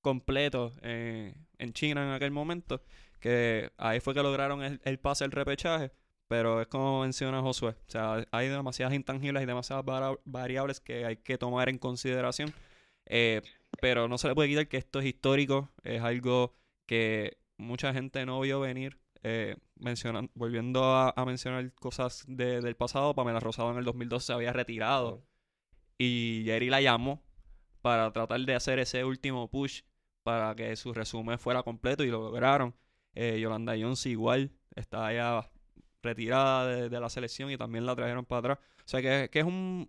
S1: completo eh, en China en aquel momento, que ahí fue que lograron el, el pase, el repechaje, pero es como menciona Josué, o sea, hay demasiadas intangibles y demasiadas variables que hay que tomar en consideración, eh, pero no se le puede quitar que esto es histórico, es algo que mucha gente no vio venir. Eh, mencionan- volviendo a, a mencionar cosas de- del pasado, Pamela Rosado en el 2012 se había retirado y Jerry la llamó para tratar de hacer ese último push para que su resumen fuera completo y lo lograron. Eh, Yolanda Jones igual está ya retirada de, la selección y también la trajeron para atrás. O sea que, que es un,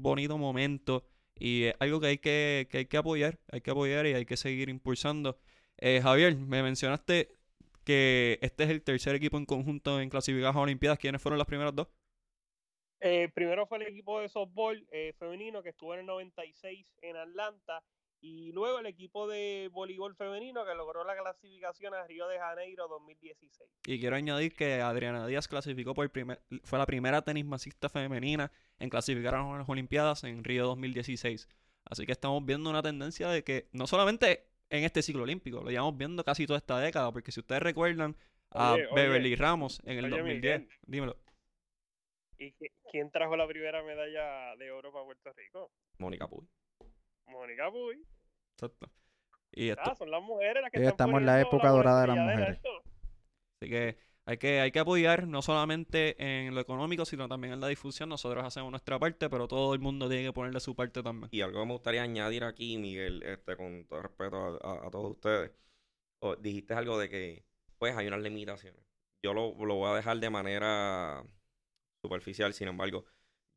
S1: bonito momento y es algo que hay que, que hay que apoyar, hay que apoyar y hay que seguir impulsando. Eh, Javier, me mencionaste que este es el tercer equipo en conjunto en clasificar a Olimpiadas. ¿Quiénes fueron las primeras dos?
S3: Eh, primero fue el equipo de softball eh, femenino que estuvo en el 96 en Atlanta y luego el equipo de voleibol femenino que logró la clasificación a Río de Janeiro 2016.
S1: Y quiero añadir que Adriana Díaz clasificó por primer, fue la primera tenis masista femenina en clasificar a las Olimpiadas en Río 2016. Así que estamos viendo una tendencia de que no solamente en este ciclo olímpico, lo llevamos viendo casi toda esta década, porque si ustedes recuerdan a
S3: Oye, oye,
S1: Beverly Ramos en el
S3: oye,
S1: 2010,
S3: Miguel.
S1: dímelo.
S3: ¿Y qui- quién trajo la primera medalla de oro para Puerto Rico?
S4: Mónica Puy.
S3: Mónica Puy.
S1: Exacto. Y esto,
S3: Ah, son las mujeres las que están
S2: estamos en la época dorada de las mujeres.
S1: Así que hay que, hay que apoyar no solamente en lo económico, sino también en la difusión. Nosotros hacemos nuestra parte, pero todo el mundo tiene que ponerle su parte también.
S4: Y algo que me gustaría añadir aquí, Miguel, este, con todo respeto a, a- a todos ustedes, o- dijiste algo de que pues hay unas limitaciones. Yo lo, lo voy a dejar de manera superficial, sin embargo,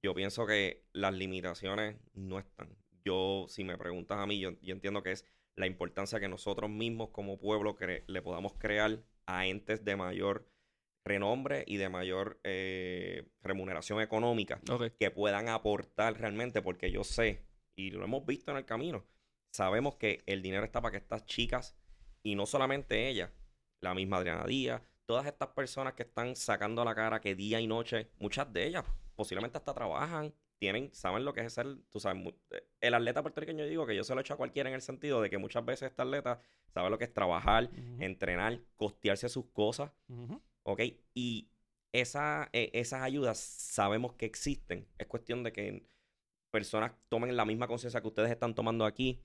S4: yo pienso que las limitaciones no están. Yo, si me preguntas a mí, yo, yo entiendo que es la importancia que nosotros mismos como pueblo le podamos crear a entes de mayor renombre y de mayor eh, remuneración económica que puedan aportar realmente, porque yo sé, y lo hemos visto en el camino, sabemos que el dinero está para que estas chicas, y no solamente ella, la misma Adriana Díaz, todas estas personas que están sacando la cara que día y noche, muchas de ellas posiblemente hasta trabajan, tienen, saben lo que es ser, tú sabes, eh, el atleta puertorriqueño, yo digo que yo se lo echo a cualquiera en el sentido de que muchas veces este atleta sabe lo que es trabajar, entrenar, costearse sus cosas,
S1: ujú.
S4: ¿ok? Y esa, eh, esas ayudas sabemos que existen. Es cuestión de que personas tomen la misma conciencia que ustedes están tomando aquí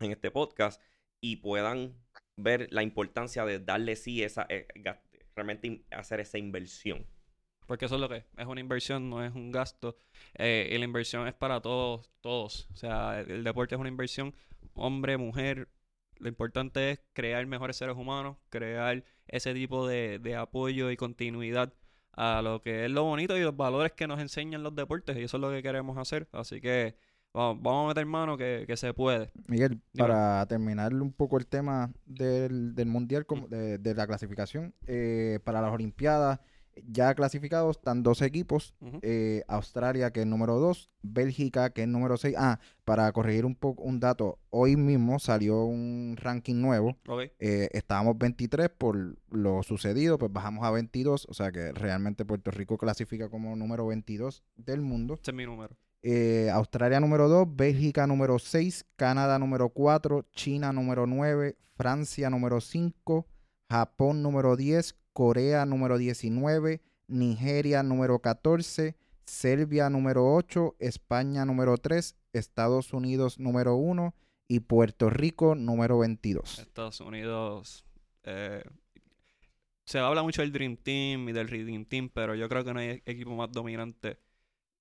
S4: en este podcast y puedan ver la importancia de darle sí esa, eh, realmente hacer esa inversión.
S1: Porque eso es lo que es. Es una inversión, no es un gasto. Eh, y la inversión es para todos, todos. O sea, el, el deporte es una inversión. Hombre, mujer. Lo importante es crear mejores seres humanos, crear ese tipo de, de apoyo y continuidad a lo que es lo bonito y los valores que nos enseñan los deportes. Y eso es lo que queremos hacer. Así que vamos, vamos a meter mano que, que se puede.
S2: Miguel, para terminar un poco el tema del, del mundial, de, de la clasificación, eh, para las Olimpiadas, Ya clasificados están dos equipos.
S1: Ujú.
S2: eh, Australia, que es número 2. Bélgica, que es número 6. Ah, para corregir un poco un dato. Hoy mismo salió un ranking nuevo.
S1: Ok.
S2: Eh, estábamos 23 por lo sucedido, pues bajamos a 22. O sea que realmente Puerto Rico clasifica como número 22 del mundo.
S1: Ese es mi número.
S2: Eh, Australia número 2, Bélgica número 6, Canadá número 4, China número 9, Francia número 5, Japón número 10, Corea número 19, Nigeria número 14, Serbia número 8, España número 3, Estados Unidos número 1 y Puerto Rico número 22.
S1: Estados Unidos. eh, se habla mucho del Dream Team y del Redeem Team, pero yo creo que no hay equipo más dominante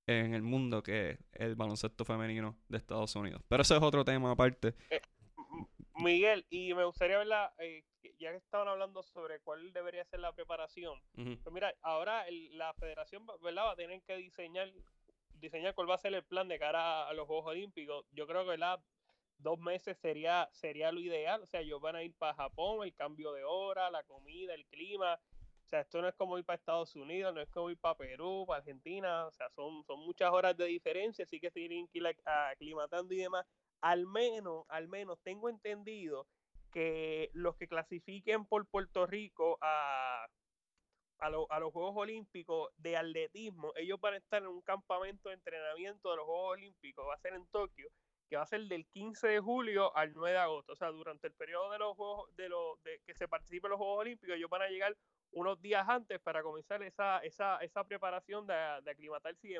S1: en el mundo que el baloncesto femenino de Estados Unidos. Pero eso es otro tema aparte.
S3: M- Miguel, y me gustaría verla, eh, ya que estaban hablando sobre cuál debería ser la preparación. Pues mira, ahora el- la federación ¿verdad? va a tener que diseñar, diseñar cuál va a ser el plan de cara a los Juegos Olímpicos. Yo creo que ¿verdad? dos meses sería, sería lo ideal. O sea, ellos van a ir para Japón, el cambio de hora, la comida, el clima. O sea, esto no es como ir para Estados Unidos, no es como ir para Perú, para Argentina. O sea, son, son muchas horas de diferencia, así que tienen que ir ac- aclimatando y demás. Al menos, al menos tengo entendido que los que clasifiquen por Puerto Rico a, a, lo- a los Juegos Olímpicos de atletismo, ellos van a estar en un campamento de entrenamiento de los Juegos Olímpicos, va a ser en Tokio, que va a ser del 15 de julio al 9 de agosto, o sea, durante el periodo de los Juegos, de los, de que se participe en los Juegos Olímpicos, ellos van a llegar unos días antes para comenzar esa, esa, esa preparación de, de aclimatarse y.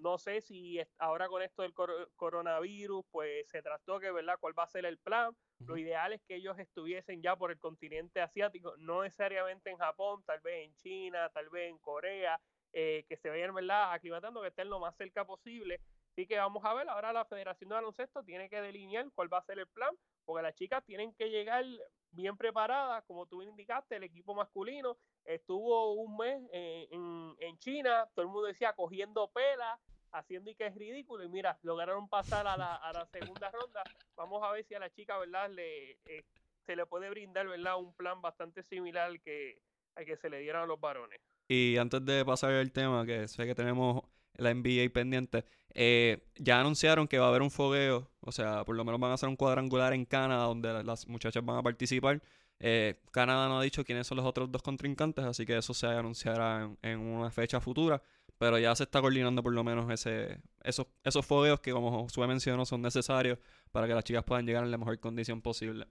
S3: No sé si ahora con esto del cor- coronavirus, pues se trató que, ¿verdad?, cuál va a ser el plan. Lo ideal es que ellos estuviesen ya por el continente asiático, no necesariamente en Japón, tal vez en China, tal vez en Corea, eh, que se vayan, ¿verdad?, aclimatando, que estén lo más cerca posible. Así que vamos a ver, ahora la Federación de Baloncesto tiene que delinear cuál va a ser el plan, porque las chicas tienen que llegar bien preparadas, como tú indicaste, el equipo masculino estuvo un mes en, en China, todo el mundo decía cogiendo pela, haciendo y que es ridículo, y mira, lograron pasar a la, a la segunda ronda. Vamos a ver si a la chica, ¿verdad?, le, eh, se le puede brindar, ¿verdad?, un plan bastante similar al que, al que se le dieron a los varones.
S1: Y antes de pasar el tema, que sé que tenemos la NBA pendiente, eh, ya anunciaron que va a haber un fogueo, o sea, por lo menos van a hacer un cuadrangular en Canadá donde la- las muchachas van a participar. Eh, Canadá no ha dicho quiénes son los otros dos contrincantes, así que eso se anunciará en, en una fecha futura, pero ya se está coordinando por lo menos esos, esos fogueos que, como Josué mencionó, son necesarios para que las chicas puedan llegar en la mejor condición posible.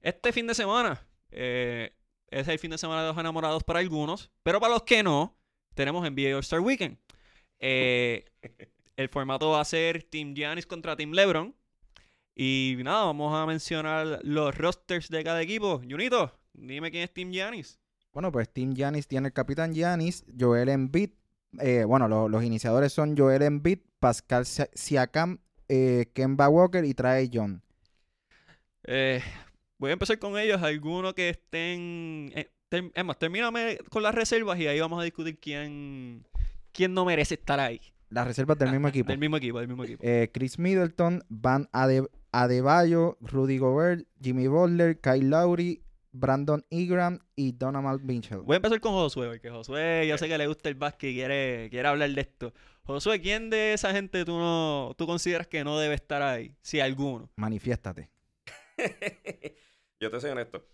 S1: Este fin de semana eh, es el fin de semana de los enamorados para algunos, pero para los que no, tenemos NBA All-Star Weekend. Eh, el formato va a ser Team Giannis contra Team LeBron. Y nada, vamos a mencionar los rosters de cada equipo. Junito, dime quién es Team Giannis.
S2: Bueno, pues Team Giannis tiene el capitán Giannis, Joel Embiid. eh, bueno, lo- los iniciadores son Joel Embiid, Pascal Sia- Siakam, eh, Kemba Walker y Trae John.
S1: Eh, voy a empezar con ellos. Algunos que estén. es más, termíname con las reservas y ahí vamos a discutir quién, quién no merece estar ahí.
S2: Las reservas del mismo equipo.
S1: Del mismo equipo, del mismo equipo.
S2: Eh, Chris Middleton, Van Ade- Adebayo, Rudy Gobert, Jimmy Butler, Kyle Lowry, Brandon Ingram y Donovan Mitchell.
S1: Voy a empezar con Josué, porque Josué, yo sé que le gusta el básquet y quiere, quiere hablar de esto. Josué, ¿quién de esa gente tú no tú consideras que no debe estar ahí? Si alguno.
S2: Manifiéstate.
S4: Yo te soy honesto.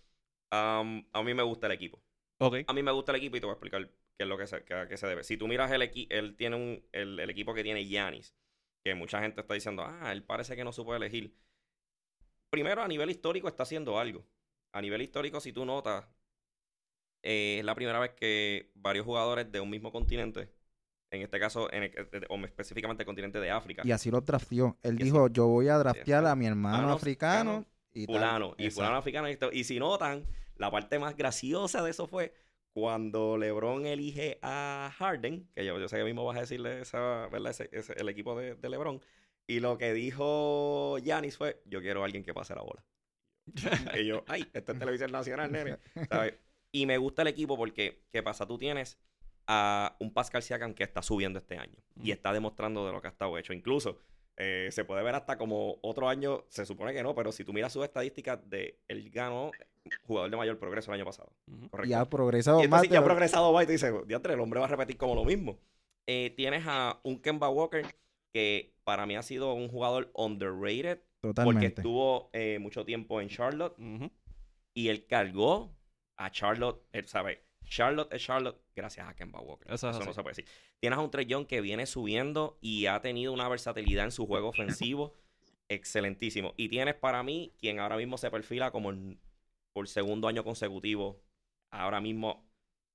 S4: A mí me gusta el equipo.
S1: Ok.
S4: A mí me gusta el equipo y te voy a explicar qué es lo que se, qué- a qué se debe. Si tú miras el equipo, él tiene un, el, el equipo que tiene Yanis, que mucha gente está diciendo, ah, él parece que no supo elegir. Primero, a nivel histórico está haciendo algo. A nivel histórico, si tú notas, eh, es la primera vez que varios jugadores de un mismo continente, en este caso, en el- eh, o específicamente el continente de África,
S2: Y así lo drafteó. Él dijo, yo voy a draftear a mi hermano africano. Y tal.
S4: fulano y
S2: Exacto.
S4: fulano africano. y. Y si notan, la parte más graciosa de eso fue cuando LeBron elige a Harden, que yo, yo sé que mismo vas a decirle esa, ¿verdad? Ese, ese- el equipo de, de LeBron. Y lo que dijo Giannis fue, yo quiero a alguien que pase la bola. y yo, ay, esto es televisión nacional, nene. ¿sabes? Y me gusta el equipo porque, ¿qué pasa? Tú tienes a un Pascal Siakam que está subiendo este año y
S1: Mm.
S4: está demostrando de lo que ha estado hecho. Incluso eh, se puede ver hasta como otro año, se supone que no, pero si tú miras sus estadísticas de él ganó jugador de mayor progreso el año pasado. Correcto.
S2: Y ha progresado
S4: Y
S2: más.
S4: entonces ya ha
S2: lo-
S4: progresado más y te dice, diantre, el hombre va a repetir como lo mismo. Eh, tienes a un Kemba Walker que para mí ha sido un jugador underrated porque
S2: Totalmente.
S4: estuvo eh, mucho tiempo en Charlotte y él cargó a Charlotte, él sabe, Charlotte es Charlotte gracias a Kemba Walker.
S1: Eso es
S4: Eso no se puede decir. Tienes a un Trey Young que viene subiendo y ha tenido una versatilidad en su juego ofensivo excelentísimo. Y tienes para mí quien ahora mismo se perfila como el- por segundo año consecutivo, ahora mismo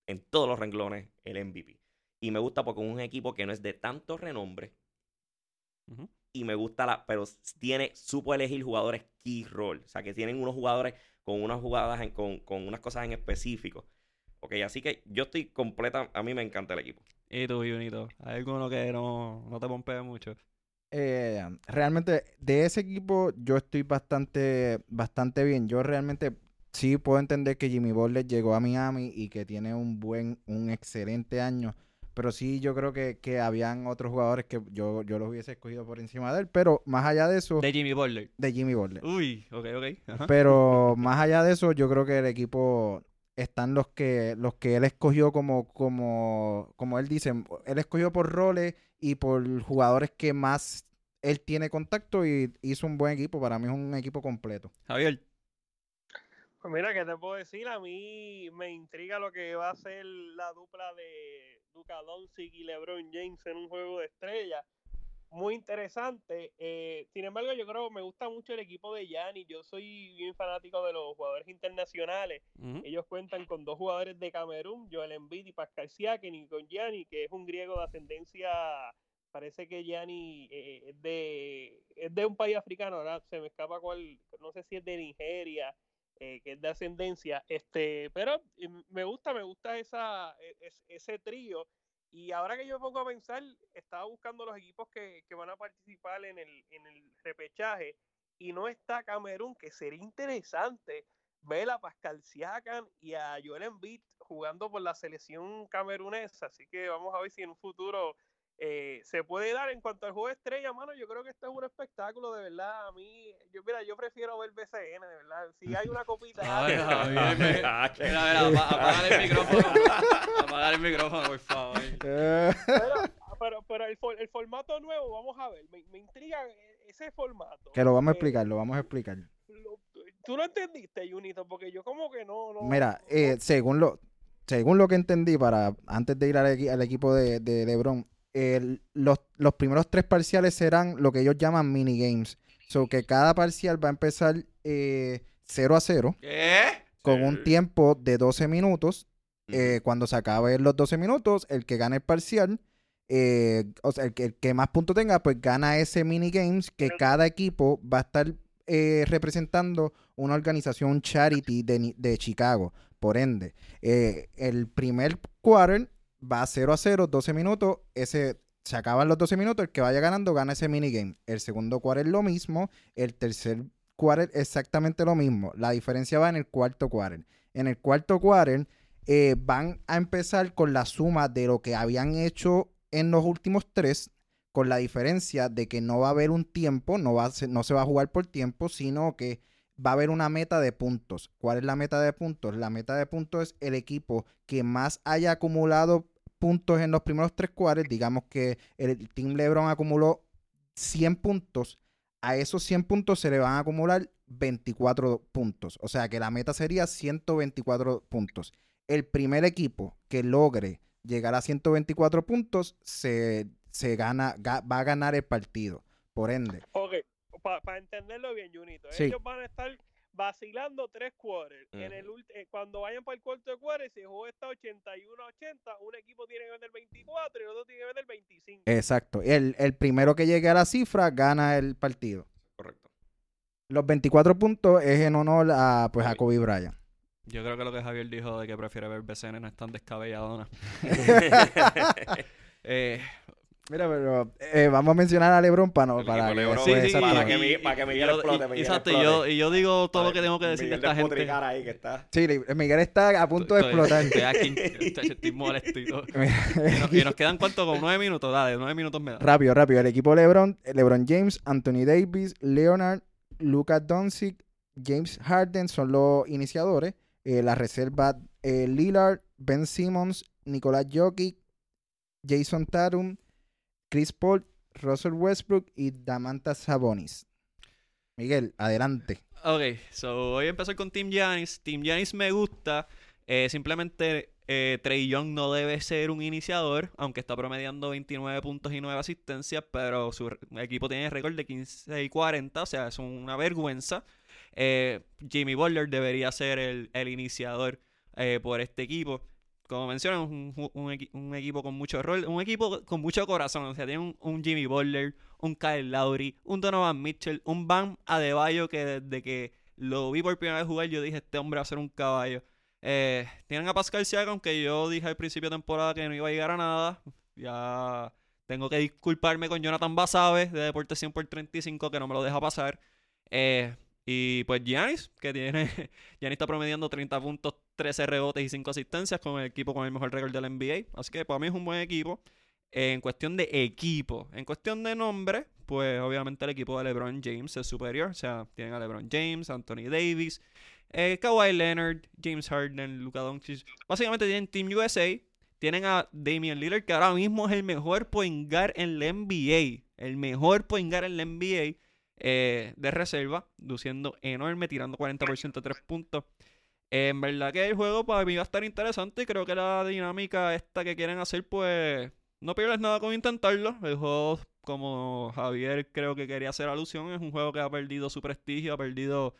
S4: en todos los renglones, el MVP. Y me gusta porque es un equipo que no es de tanto renombre Y me gusta la, pero tiene, supo elegir jugadores key role. O sea, que tienen unos jugadores con unas jugadas, en- con, con unas cosas en específico. Ok, así que yo estoy completa, a mí me encanta el equipo.
S1: Y tú, Junito, ¿hay alguno que no, no te pompea mucho?
S2: Eh, realmente de ese equipo yo estoy bastante, bastante bien. Yo realmente sí puedo entender que Jimmy Butler llegó a Miami y que tiene un buen, un excelente año. Pero sí, yo creo que, que habían otros jugadores que yo, yo los hubiese escogido por encima de él. Pero más allá de eso,
S1: De Jimmy Butler.
S2: de Jimmy Butler.
S1: Uy, ok, ok. Ajá.
S2: Pero más allá de eso, yo creo que el equipo están los que los que él escogió como como como él dice, él escogió por roles y por jugadores que más él tiene contacto y hizo un buen equipo. Para mí es un equipo completo.
S1: Javier.
S3: Pues mira, ¿qué te puedo decir? A mí me intriga lo que va a ser la dupla de Luka Doncic y LeBron James en un juego de estrellas. Muy interesante. Eh, sin embargo, yo creo que me gusta mucho el equipo de Gianni. Yo soy bien fanático de los jugadores internacionales. Ellos cuentan con dos jugadores de Camerún, Joel Embiid y Pascal Siakam, y con Gianni, que es un griego de ascendencia, parece que Gianni eh, es, de, es de un país africano, ahora se me escapa cuál, no sé si es de Nigeria, eh, que es de ascendencia, este, pero me gusta, me gusta esa, e- es- ese trío. Y ahora que yo pongo a pensar, estaba buscando los equipos que, que van a participar en el, en el repechaje y no está Camerún, que sería interesante ver a Pascal Siakam y a Joel Embiid jugando por la selección camerunesa. Así que vamos a ver si en un futuro eh, se puede dar. En cuanto al juego de estrella, mano, yo creo que este es un espectáculo, de verdad. A mí, yo, mira, yo prefiero ver BCN, de verdad. Si hay una copita.
S1: Ay, Javier, me-
S4: Ah,
S1: Mira, mira, apa- apagar el micrófono. apagar el micrófono, por favor.
S2: Eh,
S3: pero, pero, pero el, for- el formato nuevo, vamos a ver, me, me intriga e- ese formato.
S2: que lo vamos a
S3: Eh,
S2: explicar, lo vamos a explicar.
S3: lo- Tú lo entendiste, Junito, porque yo como que no... no
S2: Mira,
S3: no-
S2: eh, según lo según lo que entendí para antes de ir al, al equipo de, de LeBron, el- los, los primeros tres parciales serán lo que ellos llaman minigames. So que cada parcial va a empezar eh, 0 a 0
S1: ¿Qué?
S2: con un tiempo de 12 minutos. Eh, cuando se acaben los 12 minutos, el que gane el parcial, eh, o sea, el que, el que más puntos tenga, pues gana ese minigames que
S3: Pero-
S2: cada equipo va a estar eh, representando una organización, un charity de, de Chicago. Por ende, eh, el primer quarter va 0 a 0, 12 minutos, ese... Se acaban los 12 minutos, el que vaya ganando gana ese minigame. El segundo quarter lo mismo, el tercer quarter exactamente lo mismo. La diferencia va en el cuarto quarter. En el cuarto quarter eh, van a empezar con la suma de lo que habían hecho en los últimos tres, con la diferencia de que no va a haber un tiempo, no, va a ser- no se va a jugar por tiempo, sino que va a haber una meta de puntos. ¿Cuál es la meta de puntos? La meta de puntos es el equipo que más haya acumulado puntos en los primeros tres quarters. Digamos que el Team LeBron acumuló 100 puntos. A esos 100 puntos se le van a acumular 24 puntos. O sea que la meta sería 124 puntos. El primer equipo que logre llegar a 124 puntos se, se gana, ga- va a ganar el partido. Por ende,
S3: Ok, para entenderlo bien, Junito.
S2: Sí.
S3: Ellos van a estar vacilando tres quarters. En el eh, cuando vayan para el cuarto de quarter, si el juego está 81 a 80, un equipo tiene que vender 24 y el otro tiene que vender 25.
S2: exacto. El, el primero que llegue a la cifra gana el partido.
S4: Correcto.
S2: Los 24 puntos es en honor a, pues, a Kobe Bryant.
S1: Yo creo que lo que Javier dijo de que prefiere ver BCN no es tan descabelladona. Eh,
S2: Mira, pero eh, vamos a mencionar a LeBron para no,
S4: El
S2: para que
S4: LeBron,
S2: después-
S1: sí, sí,
S2: exacto.
S4: para que
S1: y-
S4: mi- para que
S1: y-
S4: Miguel
S1: yo-
S4: explote, Miguel
S1: Exacto, y
S4: explote.
S1: yo, y yo digo todo lo que tengo que decir de
S4: Miguel
S1: esta gente.
S4: despotricar ahí que está.
S2: Sí, Miguel está a punto de explotar.
S1: Estoy aquí, estoy, estoy molesto y todo. Y nos, y nos quedan cuánto, como nueve minutos, dale, nueve minutos me da.
S2: rápido, rápido. El equipo LeBron, LeBron James, Anthony Davis, Leonard, Luka Doncic, James Harden son los iniciadores. Eh, la reserva eh, Lillard, Ben Simmons, Nicolás Jokic, Jason Tatum, Chris Paul, Russell Westbrook y Damanta Sabonis. Miguel, adelante.
S1: Ok, so voy a empezar con Team Giannis. Team Giannis me gusta. Eh, simplemente eh, Trey Young no debe ser un iniciador, aunque está promediando 29 puntos y 9 asistencias, pero su equipo tiene récord de 15 y 40, o sea, es una vergüenza. Eh, Jimmy Butler debería ser el, el iniciador por este equipo como mencionan, un, un, equipo con mucho rol, un equipo con mucho corazón. O sea, tiene un, Jimmy Butler, un Kyle Lowry, un Donovan Mitchell, un Bam Adebayo que desde que lo vi por primera vez jugar, yo dije, este hombre va a ser un caballo. Eh, tienen a Pascal Siakam, que yo dije al principio de temporada que no iba a llegar a nada. Ya tengo que disculparme con Jonathan Basabe de Deporte 100 por 35, que no me lo deja pasar. Eh, y pues Giannis, que tiene. Giannis está promediando 30 puntos, 13 rebotes y 5 asistencias con el equipo con el mejor récord de la NBA. Así que para mí es un buen equipo. En cuestión de equipo, en cuestión de nombre, pues obviamente el equipo de LeBron James es superior. O sea, tienen a LeBron James, Anthony Davis, eh, Kawhi Leonard, James Harden, Luka Doncic. Básicamente tienen Team USA. Tienen a Damian Lillard, que ahora mismo es el mejor point guard en la NBA. El mejor point guard en la NBA. Eh, de reserva, luciendo enorme, tirando 40% de 3 puntos. en verdad que el juego para mí va a estar interesante y creo que la dinámica esta que quieren hacer, pues no pierdes nada con intentarlo. El juego, como Javier creo que quería hacer alusión, es un juego que ha perdido su prestigio, ha perdido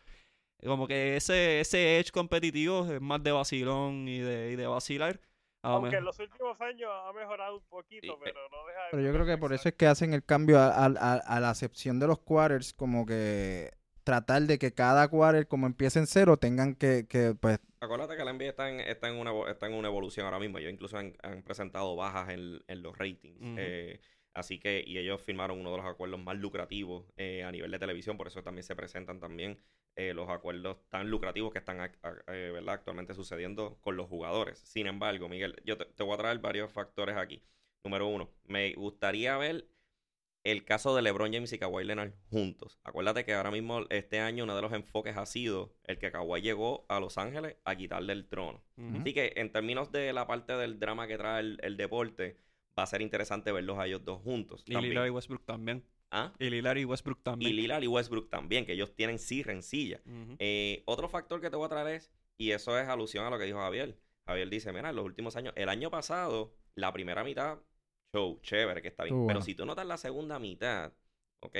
S1: como que ese, ese edge competitivo, es más de vacilón y de, y de vacilar.
S3: Aunque en los últimos años ha mejorado un poquito, pero no deja de
S2: Pero yo creo que por eso es que hacen el cambio a, la acepción de los quarters, como que tratar de que cada quarter, como empiece en cero, tengan que, que pues...
S4: Acuérdate que la NBA está en, está en, una, está en una evolución ahora mismo. Ellos incluso han, presentado bajas en, en los ratings. eh, así que, y ellos firmaron uno de los acuerdos más lucrativos eh, a nivel de televisión, por eso también se presentan también eh, los acuerdos tan lucrativos que están eh, actualmente sucediendo con los jugadores. Sin embargo, Miguel, yo te, voy a traer varios factores aquí. Número uno, me gustaría ver el caso de LeBron James y Kawhi Leonard juntos. Acuérdate que ahora mismo, este año, uno de los enfoques ha sido el que Kawhi llegó a Los Ángeles a quitarle el trono. Así que, en términos de la parte del drama que trae el, deporte, va a ser interesante verlos a ellos dos juntos.
S1: Y y Westbrook también.
S4: ¿Ah?
S1: Y Lillard y Westbrook también.
S4: Y Lillard y Westbrook también, que ellos tienen sí rencilla. Eh, otro factor que te voy a traer es, y eso es alusión a lo que dijo Javier. Javier dice, mira, en los últimos años, el año pasado, la primera mitad, show, chévere, que está bien. Pero si tú notas la segunda mitad, ¿ok?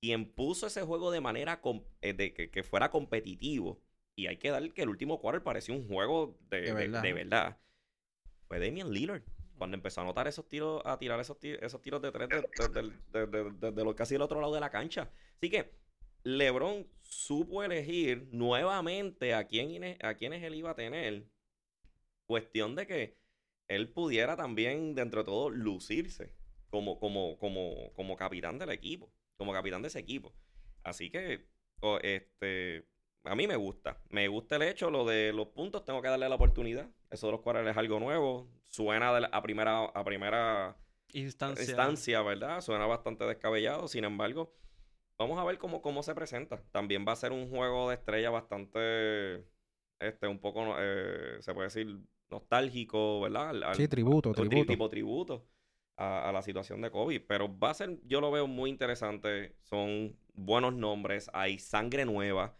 S4: Quien puso ese juego de manera eh, de que, fuera competitivo, y hay que dar que el último quarter parecía un juego de, de verdad, fue Damian Lillard cuando empezó a notar esos tiros, a tirar esos, tiros, esos tiros de tres de, lo casi del otro lado de la cancha. Así que LeBron supo elegir nuevamente a quién a quiénes él iba a tener. Cuestión de que él pudiera también, dentro de todo, lucirse como, como, como, como capitán del equipo. Como capitán de ese equipo. Así que, este, a mí me gusta. Me gusta el hecho, lo de los puntos, tengo que darle la oportunidad. Eso de los cuadrales es algo nuevo. Suena a primera, a primera
S1: instancia.
S4: instancia, ¿verdad? Suena bastante descabellado. Sin embargo, vamos a ver cómo, cómo se presenta. También va a ser un juego de estrella bastante, este, un poco, eh, se puede decir, nostálgico, ¿verdad?
S2: sí, tributo, tributo.
S4: Tipo tributo a, a, la situación de COVID. Pero va a ser, yo lo veo muy interesante. Son buenos nombres, hay sangre nueva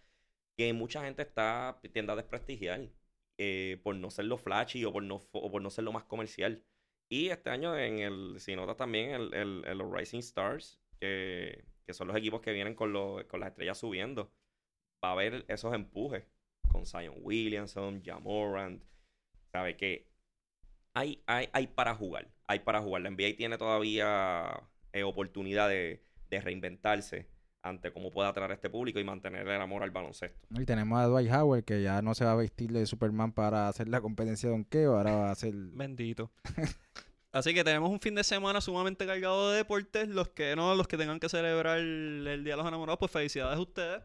S4: que mucha gente está tiende a desprestigiar eh, por no ser lo flashy o por no, por no ser lo más comercial. Y este año, en el, si notas también, el, el, los Rising Stars, que, son los equipos que vienen con, con las estrellas subiendo, va a haber esos empujes con Zion Williamson, Jamorant. ¿Sabe que hay, hay, hay para jugar? Hay para jugar. La NBA tiene todavía eh, oportunidad de, de reinventarse ante cómo puede atraer a este público y mantener el amor al baloncesto.
S2: Y tenemos a Dwight Howard que ya no se va a vestir de Superman para hacer la competencia de donkeo, ahora va a ser...
S1: Bendito. Así que tenemos un fin de semana sumamente cargado de deportes. Los que no, los que tengan que celebrar el, Día de los Enamorados, pues felicidades a ustedes.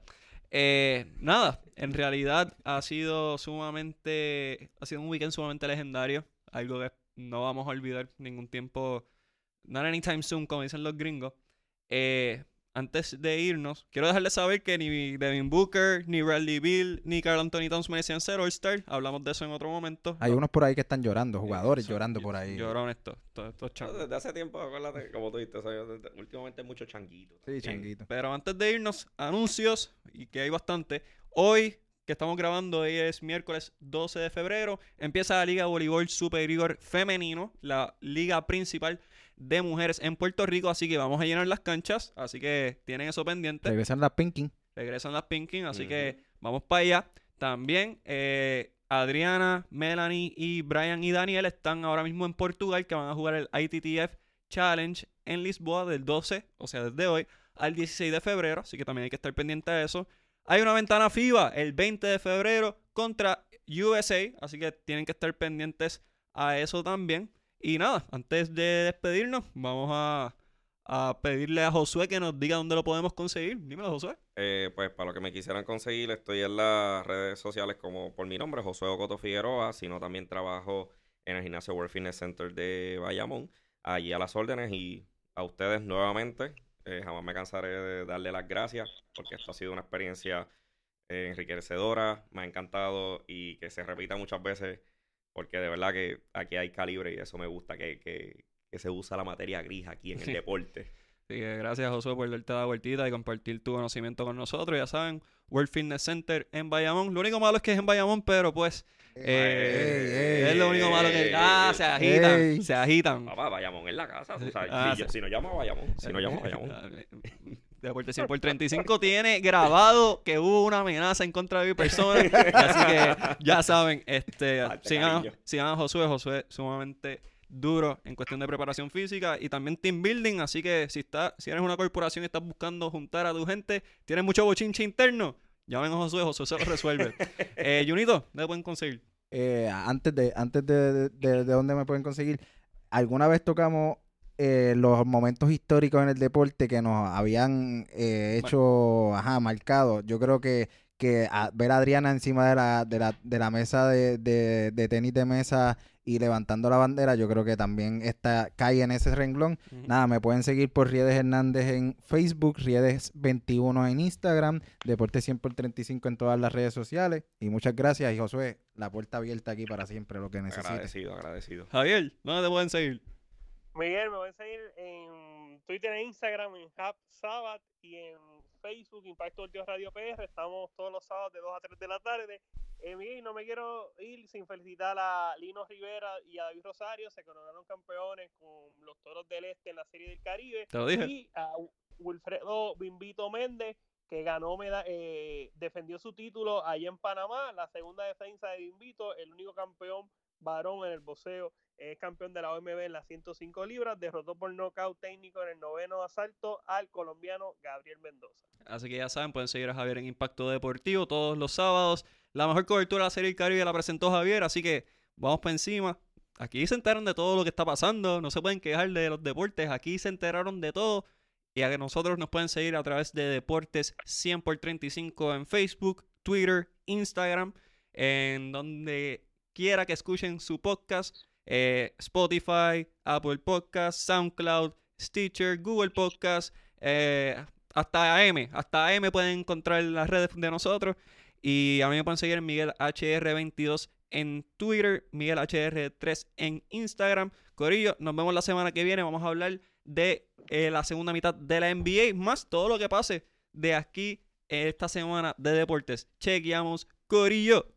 S1: Eh, nada, en realidad ha sido sumamente, ha sido un weekend sumamente legendario. Algo que no vamos a olvidar ningún tiempo, not anytime soon, como dicen los gringos. Eh, antes de irnos, quiero dejarles saber que ni Devin Booker, ni Bradley Bill, ni Carl Anthony Towns merecían ser All-Star. Hablamos de eso en otro momento.
S2: Hay unos por ahí que están llorando, jugadores llorando
S1: yo-
S2: por ahí.
S1: Lloraron estos, estos, estos.
S4: Desde hace tiempo, acuérdate, como tú dijiste, o sea, últimamente hay mucho changuito.
S2: Sí, changuito.
S1: Pero antes de irnos, anuncios, y que hay bastante. Hoy, que estamos grabando, hoy es miércoles 12 de febrero, empieza la Liga de Voleibol Superior Femenino, la liga principal de mujeres en Puerto Rico, así que vamos a llenar las canchas, así que tienen eso pendiente.
S2: Regresan las Pinking.
S1: Regresan las Pinkin, así que vamos para allá. También eh, Adriana, Melanie y Brian y Daniel están ahora mismo en Portugal, que van a jugar el ITTF Challenge en Lisboa del 12, o sea, desde hoy, al 16 de febrero, así que también hay que estar pendiente de eso. Hay una ventana FIBA el 20 de febrero contra USA, así que tienen que estar pendientes a eso también. Y nada, antes de despedirnos, vamos a, pedirle a Josué que nos diga dónde lo podemos conseguir. Dímelo, Josué.
S4: Eh, pues para lo que me quisieran conseguir, estoy en las redes sociales como por mi nombre, Josué Ocoto Figueroa, sino también trabajo en el gimnasio World Fitness Center de Bayamón, allí a las órdenes y a ustedes nuevamente. Eh, jamás me cansaré de darle las gracias porque esto ha sido una experiencia eh, enriquecedora, me ha encantado y que se repita muchas veces porque de verdad que aquí hay calibre y eso me gusta, que, que, que se usa la materia gris aquí en el
S1: Sí.
S4: deporte.
S1: Así que gracias, Josué, por darte la vueltita y compartir tu conocimiento con nosotros. Ya saben, World Fitness Center en Bayamón. Lo único malo es que es en Bayamón, pero pues eh,
S2: ey,
S1: es lo único malo que...
S4: ey,
S1: Ah,
S4: ey,
S1: se agitan,
S2: ey.
S1: se agitan.
S4: Papá, Bayamón en la casa. sabes.
S1: Ah,
S4: si, yo- si no llamo a Bayamón. Si no llamo a Bayamón.
S1: Deporte 100 por 35 tiene grabado que hubo una amenaza en contra de mi persona. así que ya saben, este, sigan, sigan a Josué. Josué sumamente duro en cuestión de preparación física y también team building. Así que si, está, si eres una corporación y estás buscando juntar a tu gente, tienes mucho bochinche interno, llamen a Josué. Josué se lo resuelve. eh, Junito, ¿dónde pueden conseguir?
S2: Eh, antes de, antes de, de, de- de dónde me pueden conseguir, alguna vez tocamos eh, los momentos históricos en el deporte que nos habían eh, hecho, ajá, marcado. Yo creo que, que a- ver a Adriana encima de la, de la, de la mesa de, de, de tenis de mesa y levantando la bandera, yo creo que también está, cae en ese renglón. Nada, me pueden seguir por Riedes Hernández en Facebook, Riedes21 en Instagram, Deporte 100 por 35 en todas las redes sociales. Y muchas gracias. Y Josué, la puerta abierta aquí para siempre, lo que necesites.
S4: Agradecido, agradecido.
S1: Javier, ¿dónde te pueden seguir?
S3: Miguel, me pueden seguir en Twitter e Instagram, en Hub Sabat y en Facebook, Impacto Deportivo Radio PR. Estamos todos los sábados de 2 a 3 de la tarde. Eh, Miguel, no me quiero ir sin felicitar a Lino Rivera y a David Rosario. Se coronaron campeones con los Toros del Este en la Serie del Caribe.
S1: Te lo dije.
S3: Y a Wilfredo Bimbito Méndez, que ganó, meda- eh, defendió su título allá en Panamá, la segunda defensa de Bimbito, el único campeón varón en el boxeo, es campeón de la OMB en las 105 libras, derrotó por nocaut técnico en el noveno asalto al colombiano Gabriel Mendoza.
S1: Así que ya saben, pueden seguir a Javier en Impacto Deportivo todos los sábados. La mejor cobertura de la Serie Caribe la presentó Javier, así que vamos para encima. Aquí se enteraron de todo lo que está pasando, no se pueden quejar de los deportes, aquí se enteraron de todo. Y a que nosotros nos pueden seguir a través de Deportes 100 por 35 en Facebook, Twitter, Instagram, en donde quiera que escuchen su podcast, eh, Spotify, Apple Podcast, SoundCloud, Stitcher, Google Podcast, eh, hasta AM, hasta AM pueden encontrar las redes de nosotros. Y a mí me pueden seguir Miguel HR22 en Twitter, Miguel HR3 en Instagram. Corillo, nos vemos la semana que viene. Vamos a hablar de eh, la segunda mitad de la NBA, más todo lo que pase de aquí esta semana de deportes. Chequeamos, Corillo.